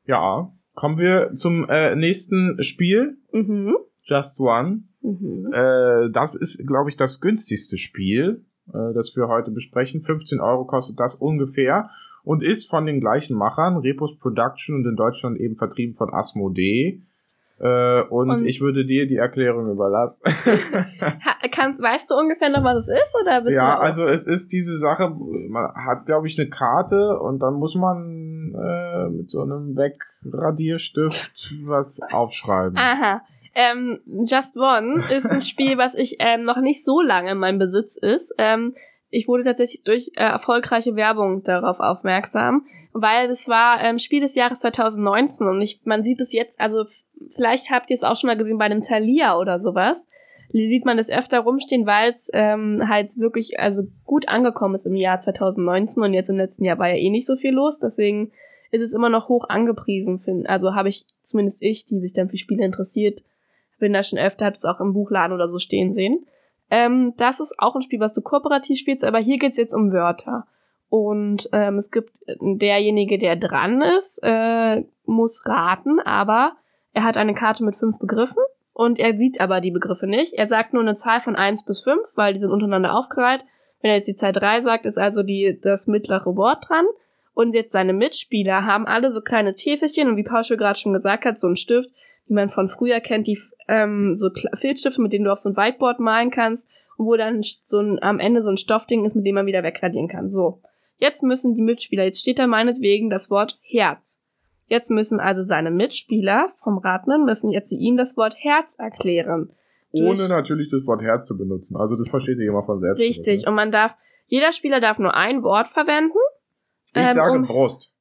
Speaker 2: Ja, kommen wir zum äh, nächsten Spiel.
Speaker 1: Mhm.
Speaker 2: Just One. Mhm. Äh, das ist, glaube ich, das günstigste Spiel, äh, das wir heute besprechen. 15 Euro kostet das ungefähr und ist von den gleichen Machern, Repos Production und in Deutschland eben vertrieben von Asmodee. Äh, und, und, ich würde dir die Erklärung überlassen. <laughs>
Speaker 1: kannst, weißt du ungefähr noch, was es ist? Oder bist
Speaker 2: ja, also es ist diese Sache, man hat, glaube ich, eine Karte und dann muss man äh, mit so einem Wegradierstift was aufschreiben.
Speaker 1: Aha. Ähm, Just One ist ein Spiel, was ich ähm, noch nicht so lange in meinem Besitz ist. Ähm, ich wurde tatsächlich durch äh, erfolgreiche Werbung darauf aufmerksam, weil das war ähm, Spiel des Jahres 2019 und ich, man sieht es jetzt, also vielleicht habt ihr es auch schon mal gesehen bei einem Thalia oder sowas, sieht man das öfter rumstehen, weil es ähm, halt wirklich also gut angekommen ist im Jahr 2019 und jetzt im letzten Jahr war ja eh nicht so viel los, deswegen ist es immer noch hoch angepriesen, find, also habe ich zumindest ich, die sich dann für Spiele interessiert, bin da schon öfter, hab es auch im Buchladen oder so stehen sehen. Ähm, das ist auch ein Spiel, was du kooperativ spielst, aber hier geht's jetzt um Wörter. Und ähm, es gibt äh, derjenige, der dran ist, äh, muss raten, aber er hat eine Karte mit fünf Begriffen und er sieht aber die Begriffe nicht. Er sagt nur eine Zahl von eins bis fünf, weil die sind untereinander aufgereiht. Wenn er jetzt die Zahl drei sagt, ist also die, das mittlere Wort dran. Und jetzt seine Mitspieler haben alle so kleine Täfelchen und wie Pauschel gerade schon gesagt hat, so ein Stift, wie man von früher kennt, die ähm, so Filzstifte, mit denen du auf so ein Whiteboard malen kannst und wo dann so ein, am Ende so ein Stoffding ist, mit dem man wieder wegradieren kann. So. Jetzt müssen die Mitspieler, jetzt steht da meinetwegen das Wort Herz. Jetzt müssen also seine Mitspieler vom Ratnen, müssen jetzt ihm das Wort Herz erklären.
Speaker 2: Ohne natürlich das Wort Herz zu benutzen. Also das versteht sich immer von selbst.
Speaker 1: Richtig. Und man darf, jeder Spieler darf nur ein Wort verwenden
Speaker 2: Ich
Speaker 1: Ähm,
Speaker 2: sage
Speaker 1: um-
Speaker 2: Brust.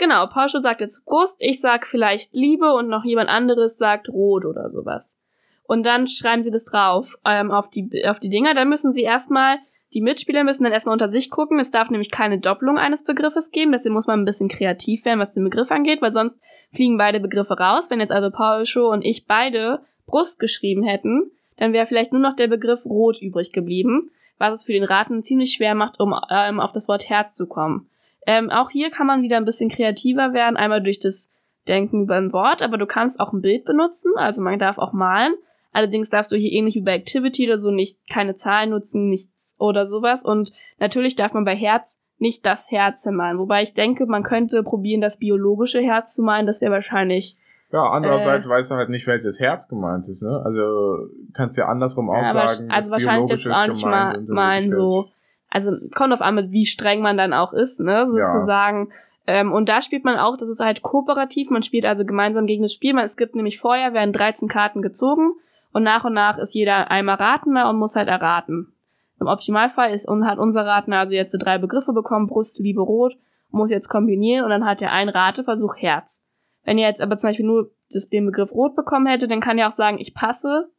Speaker 1: Genau, Porsche sagt jetzt Brust, ich sag vielleicht Liebe und noch jemand anderes sagt Rot oder sowas. Und dann schreiben sie das drauf ähm, auf, die, auf die Dinger. Dann müssen sie erstmal, die Mitspieler müssen dann erstmal unter sich gucken. Es darf nämlich keine Doppelung eines Begriffes geben. Deswegen muss man ein bisschen kreativ werden, was den Begriff angeht, weil sonst fliegen beide Begriffe raus. Wenn jetzt also Porsche und ich beide Brust geschrieben hätten, dann wäre vielleicht nur noch der Begriff Rot übrig geblieben, was es für den Raten ziemlich schwer macht, um ähm, auf das Wort Herz zu kommen. Ähm, auch hier kann man wieder ein bisschen kreativer werden, einmal durch das Denken über ein Wort, aber du kannst auch ein Bild benutzen, also man darf auch malen. Allerdings darfst du hier ähnlich wie bei Activity oder so nicht keine Zahlen nutzen, nichts oder sowas. Und natürlich darf man bei Herz nicht das Herz malen. Wobei ich denke, man könnte probieren, das biologische Herz zu malen. Das wäre wahrscheinlich.
Speaker 2: Ja, andererseits
Speaker 1: Äh.
Speaker 2: weißt du halt nicht, welches Herz gemeint ist, ne? Also kannst ja andersrum auch
Speaker 1: Ja,
Speaker 2: sagen.
Speaker 1: also wahrscheinlich jetzt auch nicht mal malen so. Also kommt auf an, mit wie streng man dann auch ist, ne,
Speaker 2: Ja.
Speaker 1: sozusagen. Ähm, und da spielt man auch, das ist halt kooperativ, man spielt also gemeinsam gegen das Spiel. Man, es gibt nämlich vorher werden 13 Karten gezogen und nach und nach ist jeder einmal Ratender und muss halt erraten. Im Optimalfall ist und hat unser Ratender also jetzt drei Begriffe bekommen, Brust, Liebe, Rot, muss jetzt kombinieren und dann hat er einen Rateversuch Herz. Wenn er jetzt aber zum Beispiel nur das, den Begriff Rot bekommen hätte, dann kann er auch sagen, ich passe,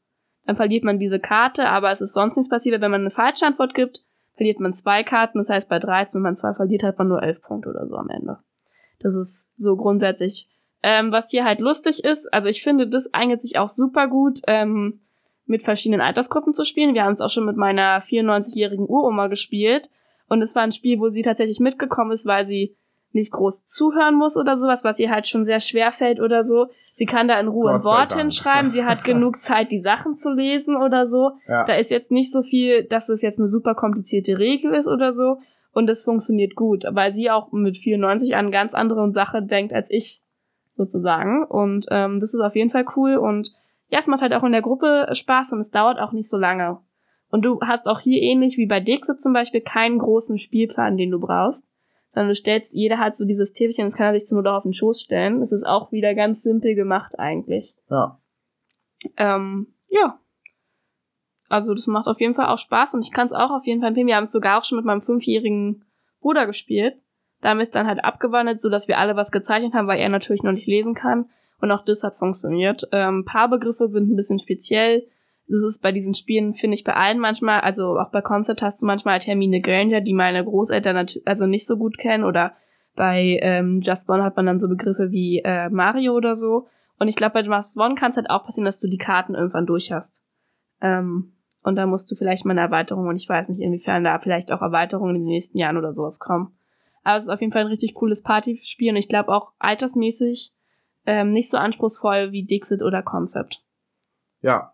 Speaker 1: dann verliert man diese Karte, aber es ist sonst nichts passiert. Wenn man eine falsche Antwort gibt, verliert man zwei Karten. Das heißt, bei 13, wenn man zwei verliert, hat man nur elf Punkte oder so am Ende. Das ist so grundsätzlich. Ähm, was hier halt lustig ist, also ich finde, das eignet sich auch super gut, ähm, mit verschiedenen Altersgruppen zu spielen. Wir haben es auch schon mit meiner 94-jährigen Uroma gespielt. Und es war ein Spiel, wo sie tatsächlich mitgekommen ist, weil sie nicht groß zuhören muss oder sowas, was ihr halt schon sehr schwer fällt oder so. Sie kann da in Ruhe ein Wort hinschreiben. Sie hat <laughs> genug Zeit, die Sachen zu lesen oder so.
Speaker 2: Ja.
Speaker 1: Da ist jetzt nicht so viel, dass es jetzt eine super komplizierte Regel ist oder so. Und es funktioniert gut, weil sie auch mit 94 an ganz andere Sache denkt als ich, sozusagen. Und ähm, das ist auf jeden Fall cool. Und ja, es macht halt auch in der Gruppe Spaß und es dauert auch nicht so lange. Und du hast auch hier ähnlich wie bei Dixit zum Beispiel keinen großen Spielplan, den du brauchst. Sondern du stellst, jeder hat so dieses Täfelchen, das kann er sich zur Not auch auf den Schoß stellen. Es ist auch wieder ganz simpel gemacht eigentlich.
Speaker 2: Ja.
Speaker 1: Ähm, ja. Also das macht auf jeden Fall auch Spaß und ich kann es auch auf jeden Fall empfehlen. Wir haben es sogar auch schon mit meinem fünfjährigen Bruder gespielt. Da haben wir es dann halt abgewandelt, so dass wir alle was gezeichnet haben, weil er natürlich noch nicht lesen kann. Und auch das hat funktioniert. Ähm, Paarbegriffe sind ein bisschen speziell. Das ist bei diesen Spielen, finde ich, bei allen manchmal, also auch bei Concept hast du manchmal halt Hermine Granger, die meine Großeltern natürlich also nicht so gut kennen. Oder bei ähm, Just One hat man dann so Begriffe wie äh, Mario oder so. Und ich glaube, bei Just One kann es halt auch passieren, dass du die Karten irgendwann durch hast. Ähm, und da musst du vielleicht mal eine Erweiterung und ich weiß nicht, inwiefern da vielleicht auch Erweiterungen in den nächsten Jahren oder sowas kommen. Aber es ist auf jeden Fall ein richtig cooles Partyspiel und ich glaube auch altersmäßig ähm, nicht so anspruchsvoll wie Dixit oder Concept.
Speaker 2: Ja,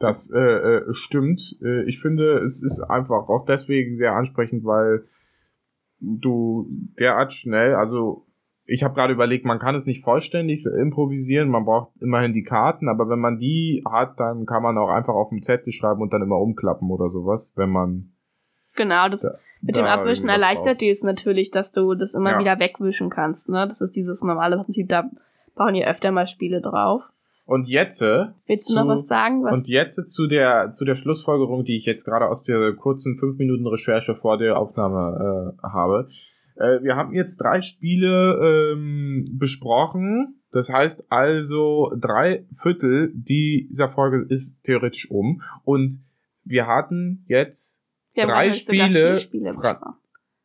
Speaker 2: das äh, äh, stimmt. Äh, ich finde, es ist einfach auch deswegen sehr ansprechend, weil du derart schnell, also ich habe gerade überlegt, man kann es nicht vollständig improvisieren, man braucht immerhin die Karten, aber wenn man die hat, dann kann man auch einfach auf dem Zettel schreiben und dann immer umklappen oder sowas, wenn man
Speaker 1: Genau, das
Speaker 2: Da-
Speaker 1: mit dem
Speaker 2: da
Speaker 1: Abwischen erleichtert dir es natürlich, dass du das immer
Speaker 2: Ja.
Speaker 1: wieder wegwischen kannst. Ne? Das ist dieses normale Prinzip, da bauen ja öfter mal Spiele drauf.
Speaker 2: Und jetzt äh,
Speaker 1: Willst du noch
Speaker 2: zu-
Speaker 1: was sagen? Was
Speaker 2: Und jetzt zu der zu der Schlussfolgerung, die ich jetzt gerade aus der kurzen fünf Minuten Recherche vor der Aufnahme äh, habe. Äh, wir haben jetzt drei Spiele ähm, besprochen. Das heißt also drei Viertel dieser Folge ist theoretisch um. Und wir hatten jetzt
Speaker 1: wir haben
Speaker 2: drei Spiele
Speaker 1: vier Spiele.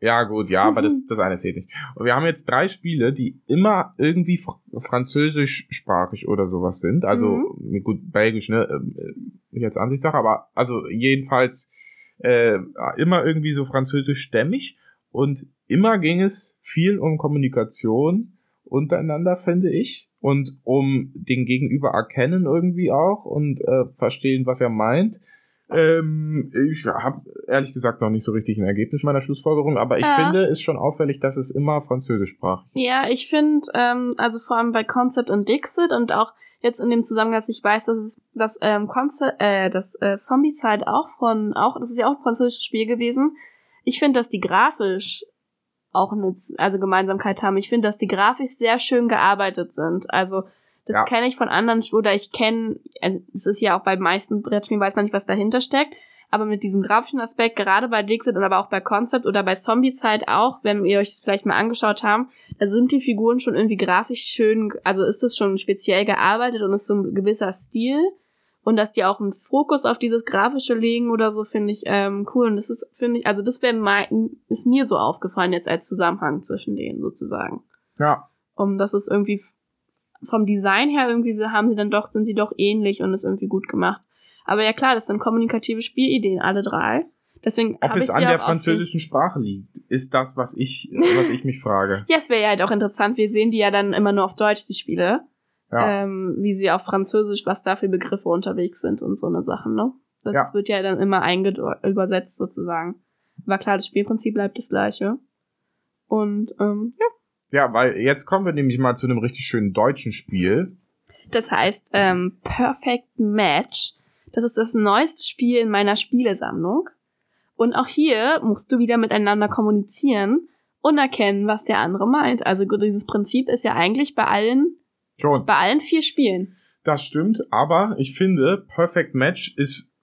Speaker 2: Ja, gut, ja, aber das, <laughs> das eine zählt nicht. Und wir haben jetzt drei Spiele, die immer irgendwie fr französischsprachig oder sowas sind. Also,
Speaker 1: Mhm.
Speaker 2: gut, belgisch, ne, ähm, äh, jetzt Ansichtssache, aber also jedenfalls äh, immer irgendwie so französischstämmig. Und immer ging es viel um Kommunikation untereinander, finde ich. Und um den Gegenüber erkennen irgendwie auch und äh, verstehen, was er meint. Ähm, ich habe ehrlich gesagt noch nicht so richtig ein Ergebnis meiner Schlussfolgerung, aber ich
Speaker 1: Ja.
Speaker 2: finde es schon auffällig, dass es immer französischsprachig ist.
Speaker 1: Ja, ich finde, ähm, also vor allem bei Concept und Dixit und auch jetzt in dem Zusammenhang, dass ich weiß, dass es das ähm, Concept, äh, das äh, Zombie-Zeit auch von, auch, das ist ja auch ein französisches Spiel gewesen. Ich finde, dass die grafisch auch eine, also Gemeinsamkeit haben. Ich finde, dass die grafisch sehr schön gearbeitet sind. Also das
Speaker 2: Ja.
Speaker 1: kenne ich von anderen, oder ich kenne, äh, es ist ja auch bei meisten Brettspielen, weiß man nicht, was dahinter steckt. Aber mit diesem grafischen Aspekt, gerade bei Dixit oder aber auch bei Concept oder bei Zombie-Zeit auch, wenn ihr euch das vielleicht mal angeschaut haben, da sind die Figuren schon irgendwie grafisch schön, also ist das schon speziell gearbeitet und ist so ein gewisser Stil. Und dass die auch einen Fokus auf dieses Grafische legen oder so, finde ich ähm, cool. Und das ist, finde ich, also das wäre mein, ist mir so aufgefallen jetzt als Zusammenhang zwischen denen sozusagen.
Speaker 2: Ja.
Speaker 1: Um das ist irgendwie vom Design her irgendwie so haben sie dann doch, sind sie doch ähnlich und ist irgendwie gut gemacht. Aber ja klar, das sind kommunikative Spielideen, alle drei. Deswegen
Speaker 2: Ob es an der französischen Sprache liegt, ist das, was ich, was ich mich frage. <laughs>
Speaker 1: Ja, es wäre ja halt auch interessant. Wir sehen die ja dann immer nur auf Deutsch, die Spiele.
Speaker 2: Ja.
Speaker 1: Ähm, wie sie auf Französisch, was da für Begriffe unterwegs sind und so eine Sachen, ne? Das
Speaker 2: Ja.
Speaker 1: wird ja dann immer übersetzt sozusagen. Aber klar, das Spielprinzip bleibt das gleiche. Und ähm, ja.
Speaker 2: Ja, weil jetzt kommen wir nämlich mal zu einem richtig schönen deutschen Spiel.
Speaker 1: Das heißt ähm, Perfect Match. Das ist das neueste Spiel in meiner Spielesammlung. Und auch hier musst du wieder miteinander kommunizieren und erkennen, was der andere meint. Also dieses Prinzip ist ja eigentlich bei allen,
Speaker 2: Schon.
Speaker 1: bei allen vier Spielen.
Speaker 2: Das stimmt, aber ich finde, Perfect Match ist,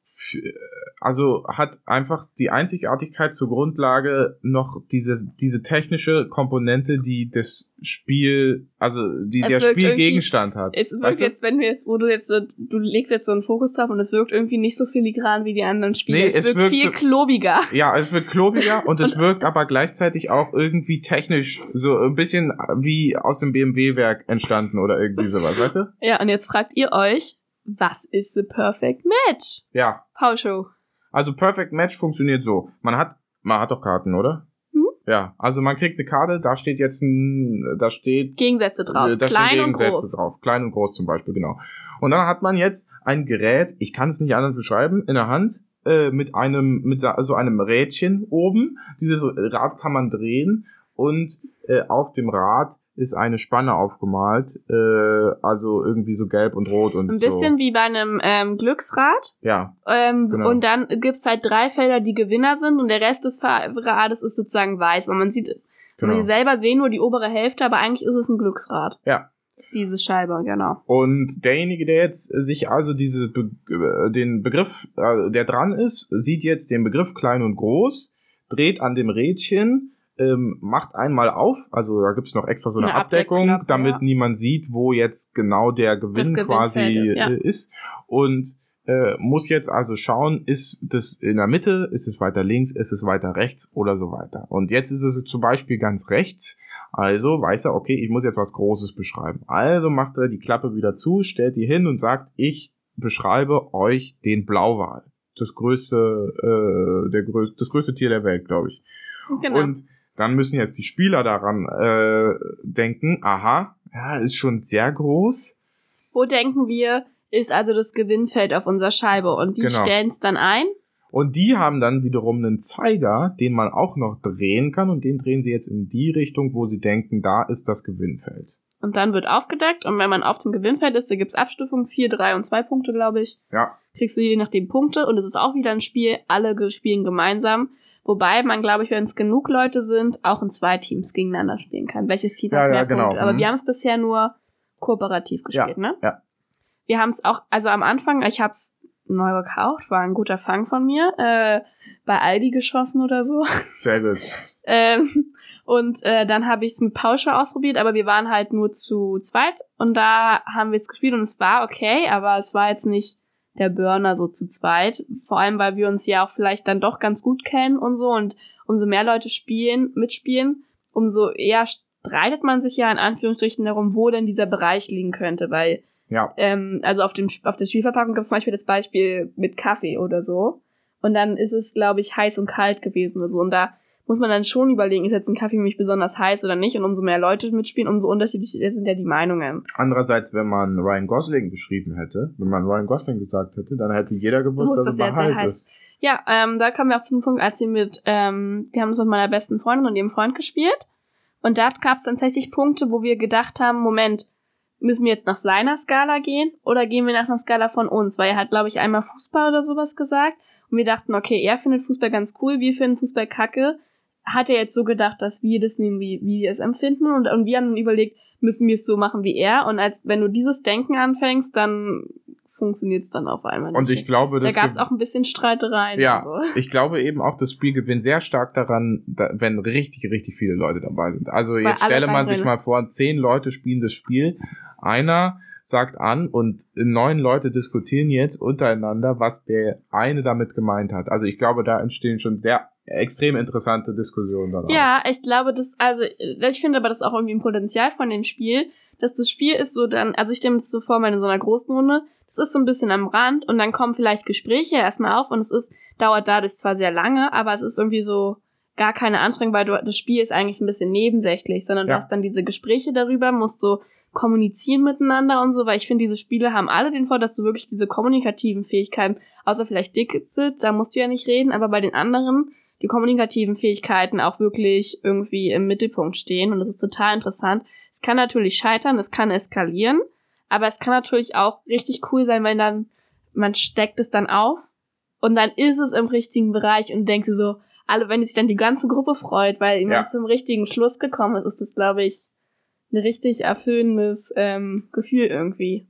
Speaker 2: also hat einfach die Einzigartigkeit zur Grundlage noch diese, diese technische Komponente, die das Spiel, also die
Speaker 1: Es
Speaker 2: der
Speaker 1: wirkt
Speaker 2: Spielgegenstand hat.
Speaker 1: Es wirkt
Speaker 2: Weißt du?
Speaker 1: jetzt, wenn du jetzt, wo du jetzt du legst jetzt so einen Fokus drauf und es wirkt irgendwie nicht so filigran wie die anderen Spiele.
Speaker 2: Nee,
Speaker 1: es,
Speaker 2: es
Speaker 1: wirkt,
Speaker 2: wirkt
Speaker 1: viel
Speaker 2: so-
Speaker 1: klobiger. <laughs>
Speaker 2: Ja, es wird klobiger und es wirkt aber gleichzeitig auch irgendwie technisch so ein bisschen wie aus dem BMW-Werk entstanden oder irgendwie <laughs> sowas, weißt du?
Speaker 1: Ja, und jetzt fragt ihr euch, was ist the perfect match?
Speaker 2: Ja.
Speaker 1: Pauscho.
Speaker 2: Also Perfect Match funktioniert so. Man hat, man hat doch Karten, oder?
Speaker 1: Mhm.
Speaker 2: Ja, also man kriegt eine Karte, da steht jetzt ein, da steht,
Speaker 1: Gegensätze drauf.
Speaker 2: äh, da
Speaker 1: Klein
Speaker 2: stehen
Speaker 1: und
Speaker 2: Gegensätze
Speaker 1: groß.
Speaker 2: drauf. Klein und groß zum Beispiel, genau. Und dann hat man jetzt ein Gerät, ich kann es nicht anders beschreiben, in der Hand, äh, mit einem, mit so einem Rädchen oben. Dieses Rad kann man drehen und äh, auf dem Rad ist eine Spanne aufgemalt, äh, also irgendwie so gelb und rot und
Speaker 1: Ein bisschen
Speaker 2: so.
Speaker 1: wie bei einem ähm, Glücksrad.
Speaker 2: Ja,
Speaker 1: Ähm,
Speaker 2: Genau.
Speaker 1: Und dann gibt's halt drei Felder, die Gewinner sind und der Rest des Rades ist sozusagen weiß. Und man sieht,
Speaker 2: genau.
Speaker 1: man selber sehen nur die obere Hälfte, aber eigentlich ist es ein Glücksrad.
Speaker 2: Ja.
Speaker 1: Diese Scheibe, genau.
Speaker 2: Und derjenige, der jetzt sich also diese Be äh, den Begriff, äh, der dran ist, sieht jetzt den Begriff klein und groß, dreht an dem Rädchen, ähm, macht einmal auf, also da gibt's noch extra so eine,
Speaker 1: Eine
Speaker 2: Abdeckung, damit
Speaker 1: ja.
Speaker 2: niemand sieht, wo jetzt genau der Gewinn quasi
Speaker 1: ist, ja.
Speaker 2: äh, ist. Und äh, muss jetzt also schauen, ist das in der Mitte, ist es weiter links, ist es weiter rechts oder so weiter. Und jetzt ist es zum Beispiel ganz rechts, also weiß er, okay, ich muss jetzt was Großes beschreiben. Also macht er die Klappe wieder zu, stellt die hin und sagt, ich beschreibe euch den Blauwal. Das größte, äh, der grö das größte Tier der Welt, glaube ich.
Speaker 1: Genau.
Speaker 2: Und dann müssen jetzt die Spieler daran äh, denken, aha, ja, ist schon sehr groß.
Speaker 1: Wo denken wir, ist also das Gewinnfeld auf unserer Scheibe und die
Speaker 2: Genau.
Speaker 1: stellen es dann ein.
Speaker 2: Und die haben dann wiederum einen Zeiger, den man auch noch drehen kann und den drehen sie jetzt in die Richtung, wo sie denken, da ist das Gewinnfeld.
Speaker 1: Und dann wird aufgedeckt und wenn man auf dem Gewinnfeld ist, da gibt's Abstufungen, vier, drei und zwei Punkte, glaube ich.
Speaker 2: Ja,
Speaker 1: Kriegst du je nachdem Punkte und es ist auch wieder ein Spiel, alle spielen gemeinsam. Wobei man, glaube ich, wenn es genug Leute sind, auch in zwei Teams gegeneinander spielen kann. Welches Team
Speaker 2: Ja,
Speaker 1: hat
Speaker 2: ja,
Speaker 1: mehr
Speaker 2: genau.
Speaker 1: Punkte? Aber
Speaker 2: Mhm.
Speaker 1: wir haben es bisher nur kooperativ gespielt, ne?
Speaker 2: ja.
Speaker 1: Wir haben es auch, also am Anfang, ich habe es neu gekauft, war ein guter Fang von mir, äh, bei Aldi geschossen oder so.
Speaker 2: sehr gut. <laughs>
Speaker 1: Ähm, und äh, dann habe ich es mit Pausche ausprobiert, aber wir waren halt nur zu zweit und da haben wir es gespielt und es war okay, aber es war jetzt nicht der Burner so zu zweit. Vor allem, weil wir uns ja auch vielleicht dann doch ganz gut kennen und so und umso mehr Leute spielen, mitspielen, umso eher streitet man sich ja in Anführungsstrichen darum, wo denn dieser Bereich liegen könnte, weil
Speaker 2: Ja,
Speaker 1: ähm, also auf dem auf der Spielverpackung gibt es zum Beispiel das Beispiel mit Kaffee oder so. Und dann ist es, glaube ich, heiß und kalt gewesen oder so. Und da muss man dann schon überlegen, ist jetzt ein Kaffee für mich besonders heiß oder nicht. Und umso mehr Leute mitspielen, umso unterschiedlicher sind ja die Meinungen.
Speaker 2: andererseits, wenn man Ryan Gosling beschrieben hätte, wenn man Ryan Gosling gesagt hätte, dann hätte jeder gewusst, dass
Speaker 1: das
Speaker 2: es heiß
Speaker 1: heiß.
Speaker 2: ist.
Speaker 1: Ja, ähm, da kommen wir auch zu dem Punkt, als wir mit, ähm, wir haben es mit meiner besten Freundin und ihrem Freund gespielt. Und da gab es tatsächlich Punkte, wo wir gedacht haben, Moment, müssen wir jetzt nach seiner Skala gehen oder gehen wir nach einer Skala von uns? Weil er hat, glaube ich, einmal Fußball oder sowas gesagt. Und wir dachten, okay, er findet Fußball ganz cool, wir finden Fußball kacke. Hat er jetzt so gedacht, dass wir das nehmen, wie, wie wir es empfinden? Und, und wir haben dann überlegt, müssen wir es so machen wie er? Und als wenn du dieses Denken anfängst, dann funktioniert es dann auf einmal nicht.
Speaker 2: Und ich glaube,
Speaker 1: da
Speaker 2: das
Speaker 1: gab es auch ein bisschen Streitereien.
Speaker 2: ja,
Speaker 1: so.
Speaker 2: ich glaube eben auch, das Spiel gewinnt sehr stark daran, da, wenn richtig, richtig viele Leute dabei sind. Also
Speaker 1: Weil
Speaker 2: jetzt stelle man sich mal vor, zehn Leute spielen das Spiel, einer sagt an und neun Leute diskutieren jetzt untereinander, was der eine damit gemeint hat. Also ich glaube, da entstehen schon sehr extrem interessante Diskussionen dann auch.
Speaker 1: Ja, ich glaube, das, also, ich finde aber das auch irgendwie ein Potenzial von dem Spiel, dass das Spiel ist so dann, also ich stelle mir das so vor, mal in so einer großen Runde, das ist so ein bisschen am Rand und dann kommen vielleicht Gespräche erstmal auf und es ist, dauert dadurch zwar sehr lange, aber es ist irgendwie so gar keine Anstrengung, weil du, das Spiel ist eigentlich ein bisschen nebensächlich, sondern du
Speaker 2: Ja.
Speaker 1: hast dann diese Gespräche darüber, musst so kommunizieren miteinander und so, weil ich finde, diese Spiele haben alle den Vorteil, dass du wirklich diese kommunikativen Fähigkeiten, außer vielleicht Dixit, da musst du ja nicht reden, aber bei den anderen, die kommunikativen Fähigkeiten auch wirklich irgendwie im Mittelpunkt stehen und das ist total interessant. Es kann natürlich scheitern, es kann eskalieren, aber es kann natürlich auch richtig cool sein, wenn dann man steckt es dann auf und dann ist es im richtigen Bereich und denkst du so, alle, wenn sich dann die ganze Gruppe freut, weil jemand
Speaker 2: Ja.
Speaker 1: zum richtigen Schluss gekommen ist, ist das, glaube ich, ein richtig erfüllendes ähm, Gefühl irgendwie.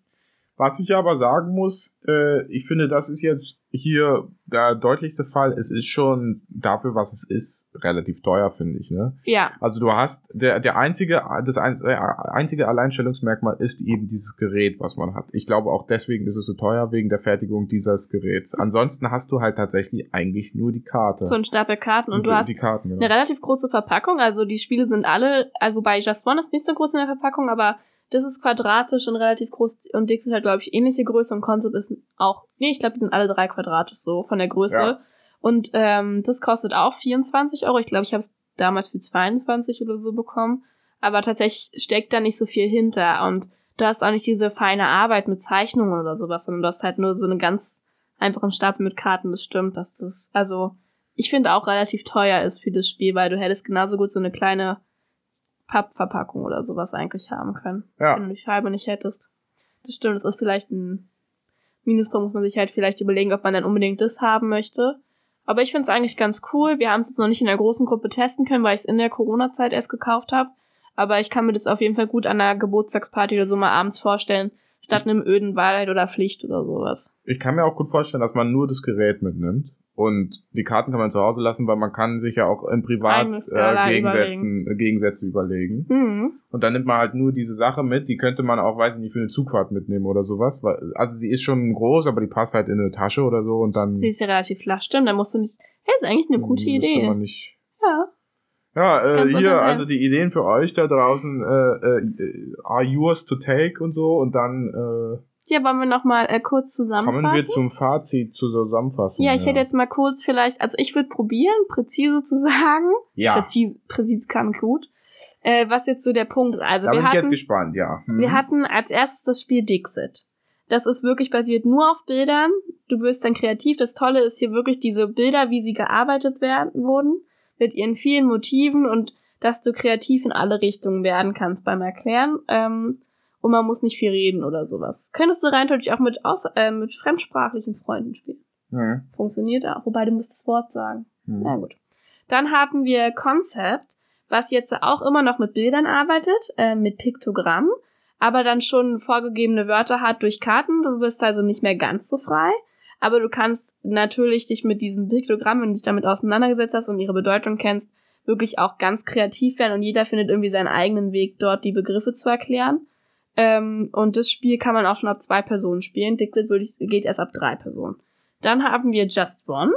Speaker 2: Was ich aber sagen muss, äh, ich finde, das ist jetzt hier der deutlichste Fall. Es ist schon dafür, was es ist, relativ teuer, finde ich. Ne?
Speaker 1: Ja,
Speaker 2: Also du hast der der einzige das äh, einzige Alleinstellungsmerkmal ist eben dieses Gerät, was man hat. Ich glaube auch deswegen ist es so teuer wegen der Fertigung dieses Geräts. Ansonsten hast du halt tatsächlich eigentlich nur die Karte.
Speaker 1: so ein Stapel Karten und du
Speaker 2: die,
Speaker 1: hast
Speaker 2: die Karten, genau.
Speaker 1: eine relativ große Verpackung. Also die Spiele sind alle, also wobei Just One ist nicht so groß in der Verpackung, aber das ist quadratisch und relativ groß und Dixit hat, glaube ich, ähnliche Größe und Concept ist auch, nee, ich glaube, die sind alle drei quadratisch so von der Größe.
Speaker 2: Ja.
Speaker 1: Und ähm, das kostet auch 24 Euro. Ich glaube, ich habe es damals für 22 oder so bekommen. Aber tatsächlich steckt da nicht so viel hinter und du hast auch nicht diese feine Arbeit mit Zeichnungen oder sowas, sondern du hast halt nur so einen ganz einfachen Stapel mit Karten. Das stimmt, dass das, also ich finde auch relativ teuer ist für das Spiel, weil du hättest genauso gut so eine kleine Pappverpackung oder sowas eigentlich haben können.
Speaker 2: Ja.
Speaker 1: Wenn du die Scheibe nicht hättest. Das stimmt, das ist vielleicht ein Minuspunkt, muss man sich halt vielleicht überlegen, ob man dann unbedingt das haben möchte. Aber ich finde es eigentlich ganz cool. Wir haben es jetzt noch nicht in der großen Gruppe testen können, weil ich es in der Corona-Zeit erst gekauft habe. Aber ich kann mir das auf jeden Fall gut an einer Geburtstagsparty oder so mal abends vorstellen, statt einem öden Wahrheit oder Pflicht oder sowas.
Speaker 2: Ich kann mir auch gut vorstellen, dass man nur das Gerät mitnimmt. Und die Karten kann man zu Hause lassen, weil man kann sich ja auch im Privat äh, Gegensätzen, äh, Gegensätze überlegen.
Speaker 1: Mhm.
Speaker 2: Und dann nimmt man halt nur diese Sache mit, die könnte man auch, weiß ich nicht, für eine Zugfahrt mitnehmen oder sowas. Also sie ist schon groß, aber die passt halt in eine Tasche oder so und dann
Speaker 1: Sie ist ja relativ flach, stimmt. Da musst du nicht. Hey, ist eigentlich eine gute
Speaker 2: müsste
Speaker 1: Idee.
Speaker 2: man nicht.
Speaker 1: Ja.
Speaker 2: Ja, äh, hier, also die Ideen für euch da draußen äh, äh, are yours to take und so und dann äh,
Speaker 1: Hier wollen wir noch mal äh, kurz zusammenfassen.
Speaker 2: kommen wir zum Fazit, zur Zusammenfassung.
Speaker 1: ja, ich hätte jetzt mal kurz vielleicht, also ich würde probieren, präzise zu <laughs> sagen.
Speaker 2: ja,
Speaker 1: Präzise, präzise kann gut. Äh, was jetzt so der Punkt ist. Also
Speaker 2: da bin
Speaker 1: wir
Speaker 2: ich jetzt
Speaker 1: hatten,
Speaker 2: gespannt, ja. Mhm.
Speaker 1: wir hatten als erstes das Spiel Dixit. Das ist wirklich basiert nur auf Bildern. Du wirst dann kreativ. Das Tolle ist hier wirklich diese Bilder, wie sie gearbeitet werden, wurden, mit ihren vielen Motiven und dass du kreativ in alle Richtungen werden kannst beim Erklären. Ähm, und man muss nicht viel reden oder sowas. Könntest du rein theoretisch auch mit, aus, äh, mit fremdsprachlichen Freunden spielen.
Speaker 2: Mhm.
Speaker 1: Funktioniert auch, wobei du musst das Wort sagen.
Speaker 2: Mhm.
Speaker 1: Na gut. Dann haben wir Concept, was jetzt auch immer noch mit Bildern arbeitet, äh, mit Piktogramm, aber dann schon vorgegebene Wörter hat durch Karten. Du bist also nicht mehr ganz so frei. Aber du kannst natürlich dich mit diesen Piktogrammen, wenn du dich damit auseinandergesetzt hast und ihre Bedeutung kennst, wirklich auch ganz kreativ werden und jeder findet irgendwie seinen eigenen Weg, dort die Begriffe zu erklären. Ähm, und das Spiel kann man auch schon ab zwei Personen spielen. Dixit würde ich, geht erst ab drei Personen. Dann haben wir Just One.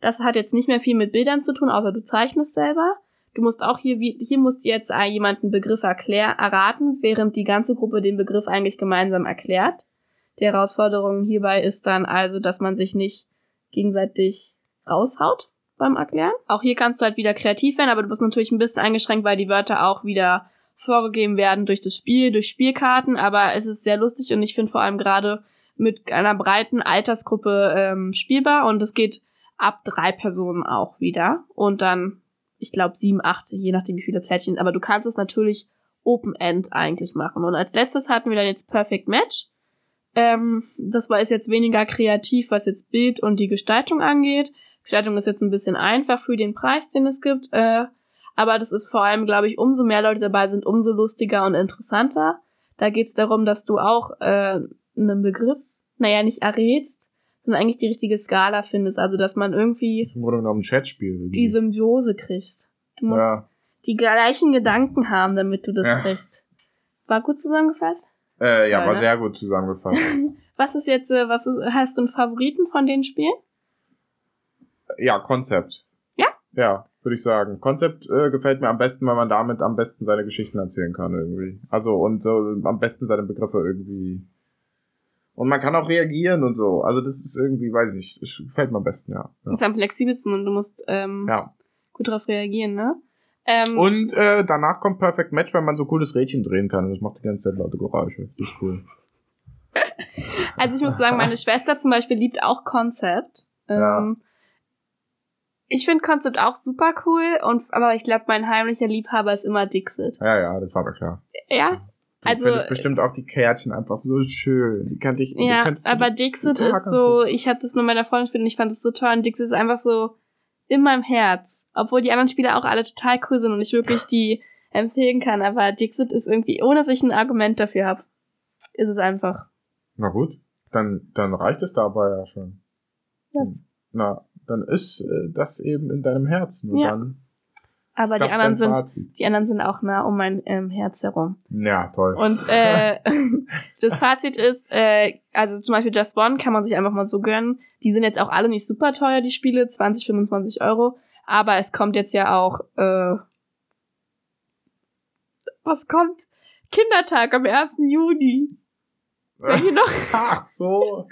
Speaker 1: Das hat jetzt nicht mehr viel mit Bildern zu tun, außer du zeichnest selber. Du musst auch hier, hier musst du jetzt äh, jemanden Begriff erklär, erraten, während die ganze Gruppe den Begriff eigentlich gemeinsam erklärt. Die Herausforderung hierbei ist dann also, dass man sich nicht gegenseitig raushaut beim Erklären. Auch hier kannst du halt wieder kreativ werden, aber du bist natürlich ein bisschen eingeschränkt, weil die Wörter auch wieder vorgegeben werden durch das Spiel, durch Spielkarten, aber es ist sehr lustig und ich finde vor allem gerade mit einer breiten Altersgruppe ähm, spielbar und es geht ab drei Personen auch wieder und dann, ich glaube, sieben, acht, je nachdem wie viele Plättchen, aber du kannst es natürlich Open-End eigentlich machen. Und als letztes hatten wir dann jetzt Perfect Match. Ähm, das war ist jetzt weniger kreativ, was jetzt Bild und die Gestaltung angeht. Gestaltung ist jetzt ein bisschen einfach für den Preis, den es gibt. Äh, aber das ist vor allem, glaube ich, umso mehr Leute dabei sind, umso lustiger und interessanter. Da geht es darum, dass du auch äh, einen Begriff naja, nicht errätst, sondern eigentlich die richtige Skala findest. Also, dass man irgendwie
Speaker 2: Das ist im Grunde genommen ein Chatspiel. irgendwie.
Speaker 1: die Symbiose kriegst. Du musst
Speaker 2: Ja.
Speaker 1: die gleichen Gedanken haben, damit du das
Speaker 2: Ja.
Speaker 1: kriegst. War gut zusammengefasst?
Speaker 2: Äh, ja,
Speaker 1: Toll,
Speaker 2: war
Speaker 1: ne?
Speaker 2: sehr gut zusammengefasst. <laughs>
Speaker 1: Was ist jetzt, äh, was ist, hast du einen Favoriten von den Spielen?
Speaker 2: ja, Konzept.
Speaker 1: Ja?
Speaker 2: Ja, würde ich sagen. Konzept äh, gefällt mir am besten, weil man damit am besten seine Geschichten erzählen kann irgendwie. Also und so am besten seine Begriffe irgendwie. Und man kann auch reagieren und so. Also das ist irgendwie, weiß ich nicht, das gefällt mir am besten, ja. Ja.
Speaker 1: Ist am flexibelsten und du musst ähm,
Speaker 2: ja.
Speaker 1: gut darauf reagieren, ne? Ähm,
Speaker 2: Und äh, danach kommt Perfect Match, weil man so cooles Rädchen drehen kann. Und das macht die ganze Zeit laute Geräusche. Das ist cool. <laughs>
Speaker 1: Also ich muss sagen, meine Schwester zum Beispiel liebt auch Concept.
Speaker 2: Ja.
Speaker 1: Ich finde Concept auch super cool, und, aber ich glaube, mein heimlicher Liebhaber ist immer Dixit.
Speaker 2: Ja, ja, das war mir klar.
Speaker 1: Ja,
Speaker 2: Du
Speaker 1: Also,
Speaker 2: findest bestimmt auch die Kärtchen einfach so schön. Die kannte ich. die
Speaker 1: ja,
Speaker 2: du-
Speaker 1: aber Dixit ist so, ich hatte das mit meiner Freundin gespielt und ich fand es so toll und Dixit ist einfach so in meinem Herz. Obwohl die anderen Spiele auch alle total cool sind und ich wirklich die empfehlen kann, aber Dixit ist irgendwie, ohne dass ich ein Argument dafür habe, ist es einfach.
Speaker 2: Na gut, dann, dann reicht es dabei ja schon.
Speaker 1: Ja.
Speaker 2: Na, dann ist äh, das eben in deinem Herzen. Und
Speaker 1: Ja.
Speaker 2: dann
Speaker 1: Aber die anderen sind, die anderen sind auch nah um mein ähm, Herz herum.
Speaker 2: Ja, toll.
Speaker 1: Und äh, <laughs> das Fazit ist, äh, also zum Beispiel Just One kann man sich einfach mal so gönnen. Die sind jetzt auch alle nicht super teuer, die Spiele, 20, 25 Euro. Aber es kommt jetzt ja auch, äh, was kommt? Kindertag am 1. Juni. Wenn ihr noch, <laughs>
Speaker 2: Ach so.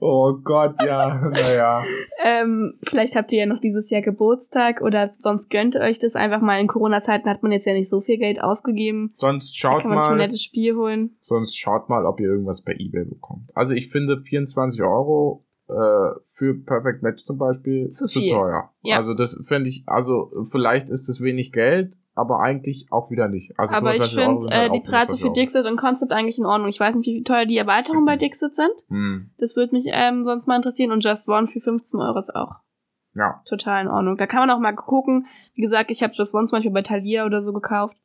Speaker 2: Oh Gott, ja, naja.
Speaker 1: ähm, vielleicht habt ihr ja noch dieses Jahr Geburtstag oder sonst gönnt ihr euch das einfach mal. In Corona-Zeiten hat man jetzt ja nicht so viel Geld ausgegeben.
Speaker 2: Sonst schaut
Speaker 1: kann man sich ein
Speaker 2: mal,
Speaker 1: nettes Spiel holen.
Speaker 2: sonst schaut mal, ob ihr irgendwas bei eBay bekommt. Also ich finde 24 Euro äh, für Perfect Match zum Beispiel
Speaker 1: Zu
Speaker 2: zu, teuer.
Speaker 1: Ja.
Speaker 2: Also das finde ich, also vielleicht ist es wenig Geld, aber eigentlich auch wieder nicht. Also
Speaker 1: Aber ich
Speaker 2: 25 Euro
Speaker 1: finde äh, die Preise
Speaker 2: 25
Speaker 1: für. Dixit und Concept eigentlich in Ordnung. Ich weiß nicht, wie teuer die Erweiterungen bei Dixit sind.
Speaker 2: Hm.
Speaker 1: Das würde mich ähm, sonst mal interessieren. Und Just One für 15 Euro ist auch
Speaker 2: Ja,
Speaker 1: total in Ordnung. Da kann man auch mal gucken. Wie gesagt, ich habe Just One zum Beispiel bei Thalia oder so gekauft.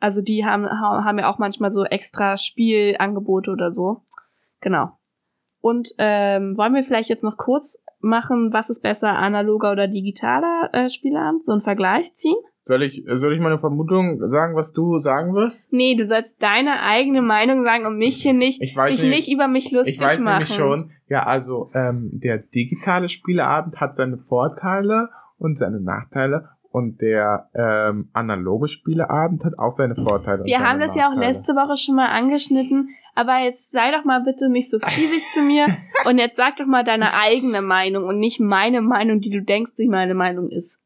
Speaker 1: Also die haben, ha- haben ja auch manchmal so extra Spielangebote oder so. Genau. Und ähm, wollen wir vielleicht jetzt noch kurz machen, was ist besser, analoger oder digitaler äh, Spieleabend? So einen Vergleich ziehen?
Speaker 2: Soll ich, soll ich meine Vermutung sagen, was du sagen wirst?
Speaker 1: Nee, du sollst deine eigene Meinung sagen und mich hier nicht,
Speaker 2: Ich weiß
Speaker 1: dich
Speaker 2: nämlich-
Speaker 1: nicht über mich lustig
Speaker 2: Ich weiß
Speaker 1: machen.
Speaker 2: nämlich schon, ja, also ähm, der digitale Spieleabend hat seine Vorteile und seine Nachteile und der ähm, analoge Spieleabend hat auch seine Vorteile.
Speaker 1: Wir haben das ja auch letzte Woche schon mal angeschnitten, aber jetzt sei doch mal bitte nicht so fiesig zu mir <laughs> und jetzt sag doch mal deine eigene Meinung und nicht meine Meinung, die du denkst, die meine Meinung ist.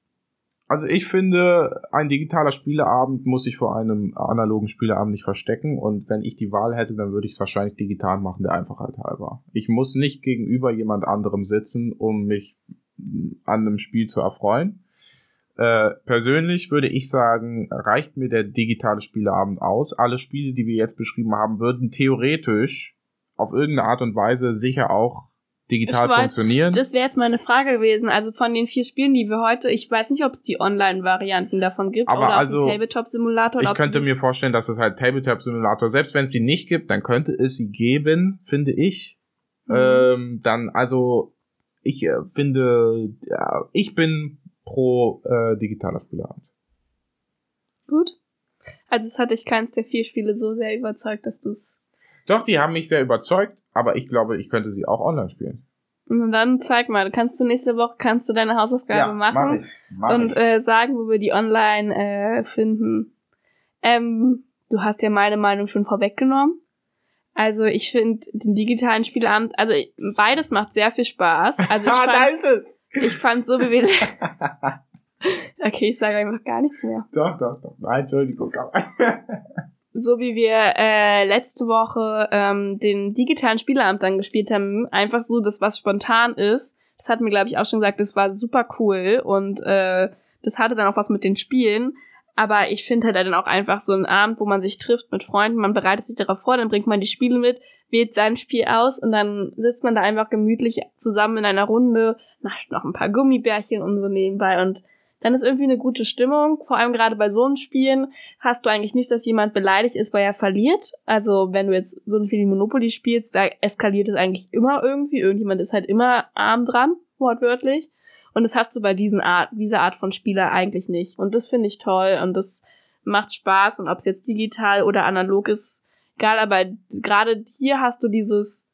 Speaker 2: Also ich finde, ein digitaler Spieleabend muss sich vor einem analogen Spieleabend nicht verstecken und wenn ich die Wahl hätte, dann würde ich es wahrscheinlich digital machen, der Einfachheit halber. Ich muss nicht gegenüber jemand anderem sitzen, um mich an einem Spiel zu erfreuen. Äh, persönlich würde ich sagen, reicht mir der digitale Spieleabend aus. Alle Spiele, die wir jetzt beschrieben haben, würden theoretisch auf irgendeine Art und Weise sicher auch digital
Speaker 1: weiß,
Speaker 2: funktionieren.
Speaker 1: Das wäre jetzt meine Frage gewesen. Also von den vier Spielen, die wir heute, ich weiß nicht, ob es die Online-Varianten davon gibt
Speaker 2: Aber
Speaker 1: oder
Speaker 2: also,
Speaker 1: Tabletop-Simulator.
Speaker 2: Ich könnte
Speaker 1: die
Speaker 2: mir vorstellen, dass es halt Tabletop Simulator, selbst wenn es sie nicht gibt, dann könnte es sie geben, finde ich.
Speaker 1: Mhm.
Speaker 2: Ähm, dann, also, ich äh, finde, ja, ich bin pro äh, digitaler Spieleabend.
Speaker 1: Gut. Also es hat dich keins der vier Spiele so sehr überzeugt, dass du es
Speaker 2: Doch, die haben mich sehr überzeugt, aber ich glaube, ich könnte sie auch online spielen.
Speaker 1: Und dann zeig mal, kannst du nächste Woche kannst du deine Hausaufgabe machen
Speaker 2: mach ich. Mach
Speaker 1: und äh, sagen, wo wir die online äh, finden. Ähm, du hast ja meine Meinung schon vorweggenommen. Also ich finde den digitalen Spielabend, also ich- beides macht sehr viel Spaß. Also ich <laughs>
Speaker 2: ah, da
Speaker 1: fand,
Speaker 2: ist es!
Speaker 1: ich fand so wie wir. <laughs> okay, ich sage einfach gar nichts mehr.
Speaker 2: doch, doch, doch. Nein, Entschuldigung. <laughs>
Speaker 1: so wie wir äh, letzte Woche ähm, den digitalen Spieleabend dann gespielt haben, einfach so das, was spontan ist. Das hatten wir, glaube ich, auch schon gesagt, das war super cool und äh, das hatte dann auch was mit den Spielen. Aber ich finde halt dann auch einfach so einen Abend, wo man sich trifft mit Freunden, man bereitet sich darauf vor, dann bringt man die Spiele mit, wählt sein Spiel aus und dann sitzt man da einfach gemütlich zusammen in einer Runde, nascht noch ein paar Gummibärchen und so nebenbei und dann ist irgendwie eine gute Stimmung. Vor allem gerade bei so einem Spielen hast du eigentlich nicht, dass jemand beleidigt ist, weil er verliert. Also wenn du jetzt so ein Spiel Monopoly spielst, da eskaliert es eigentlich immer irgendwie. Irgendjemand ist halt immer arm dran, wortwörtlich. Und das hast du bei diesen Art, dieser Art von Spieler eigentlich nicht. Und das finde ich toll und das macht Spaß. Und ob es jetzt digital oder analog ist, egal, aber gerade hier hast du dieses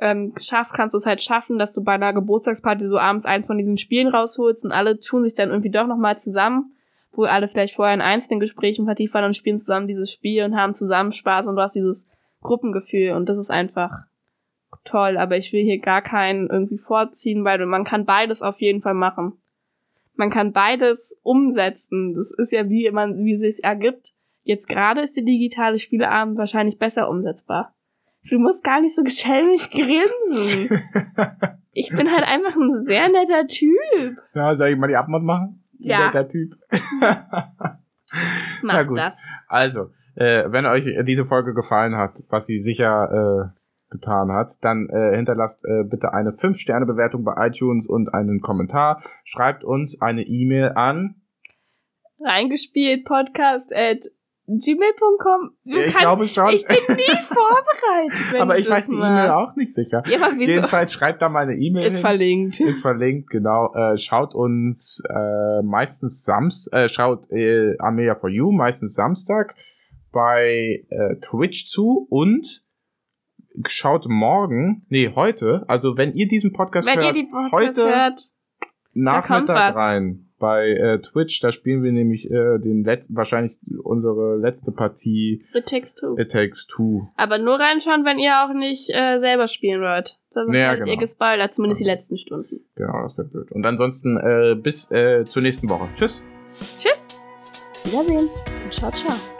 Speaker 1: ähm, schaffst, kannst du es halt schaffen, dass du bei einer Geburtstagsparty so abends eins von diesen Spielen rausholst und alle tun sich dann irgendwie doch nochmal zusammen, wo alle vielleicht vorher in einzelnen Gesprächen vertieft waren und spielen zusammen dieses Spiel und haben zusammen Spaß und du hast dieses Gruppengefühl und das ist einfach toll, aber ich will hier gar keinen irgendwie vorziehen, weil man kann beides auf jeden Fall machen. Man kann beides umsetzen. Das ist ja wie man, wie es sich ergibt. Jetzt gerade ist der digitale Spieleabend wahrscheinlich besser umsetzbar. Du musst gar nicht so <laughs> geschämig grinsen. <laughs> ich bin halt einfach ein sehr netter Typ.
Speaker 2: Ja, soll ich mal die Abmod machen?
Speaker 1: Ja.
Speaker 2: Netter Typ. <laughs>
Speaker 1: Mach
Speaker 2: gut.
Speaker 1: das.
Speaker 2: Also, äh, wenn euch diese Folge gefallen hat, was sie sicher äh, getan hat, dann äh, hinterlasst äh, bitte eine 5-Sterne-Bewertung bei iTunes und einen Kommentar. Schreibt uns eine E-Mail an.
Speaker 1: Reingespielt Podcast at gmail.com.
Speaker 2: Ich glaube schon.
Speaker 1: Ich bin nie <laughs> vorbereitet.
Speaker 2: Aber ich weiß die E-Mail auch nicht sicher.
Speaker 1: Ja, aber wieso?
Speaker 2: Jedenfalls schreibt da mal eine E-Mail
Speaker 1: Ist
Speaker 2: hin.
Speaker 1: verlinkt.
Speaker 2: Ist verlinkt, genau. Äh, schaut uns äh, meistens Samstag, äh, schaut äh, Amelia for You meistens Samstag bei äh, Twitch zu und schaut morgen, nee, heute, also wenn ihr diesen Podcast
Speaker 1: Wenn
Speaker 2: hört,
Speaker 1: Podcast
Speaker 2: heute
Speaker 1: hört,
Speaker 2: Nachmittag rein bei äh, Twitch, da spielen wir nämlich äh, den letzten, wahrscheinlich unsere letzte Partie
Speaker 1: it takes two.
Speaker 2: It Takes Two.
Speaker 1: Aber nur reinschauen, wenn ihr auch nicht äh, selber spielen wollt. Das ist
Speaker 2: Ja,
Speaker 1: halt
Speaker 2: genau.
Speaker 1: ihr gespoilert, zumindest die letzten Stunden.
Speaker 2: Genau, das wäre blöd. Und ansonsten äh, bis äh, zur nächsten Woche. Tschüss.
Speaker 1: Tschüss. Wiedersehen. Und ciao, ciao.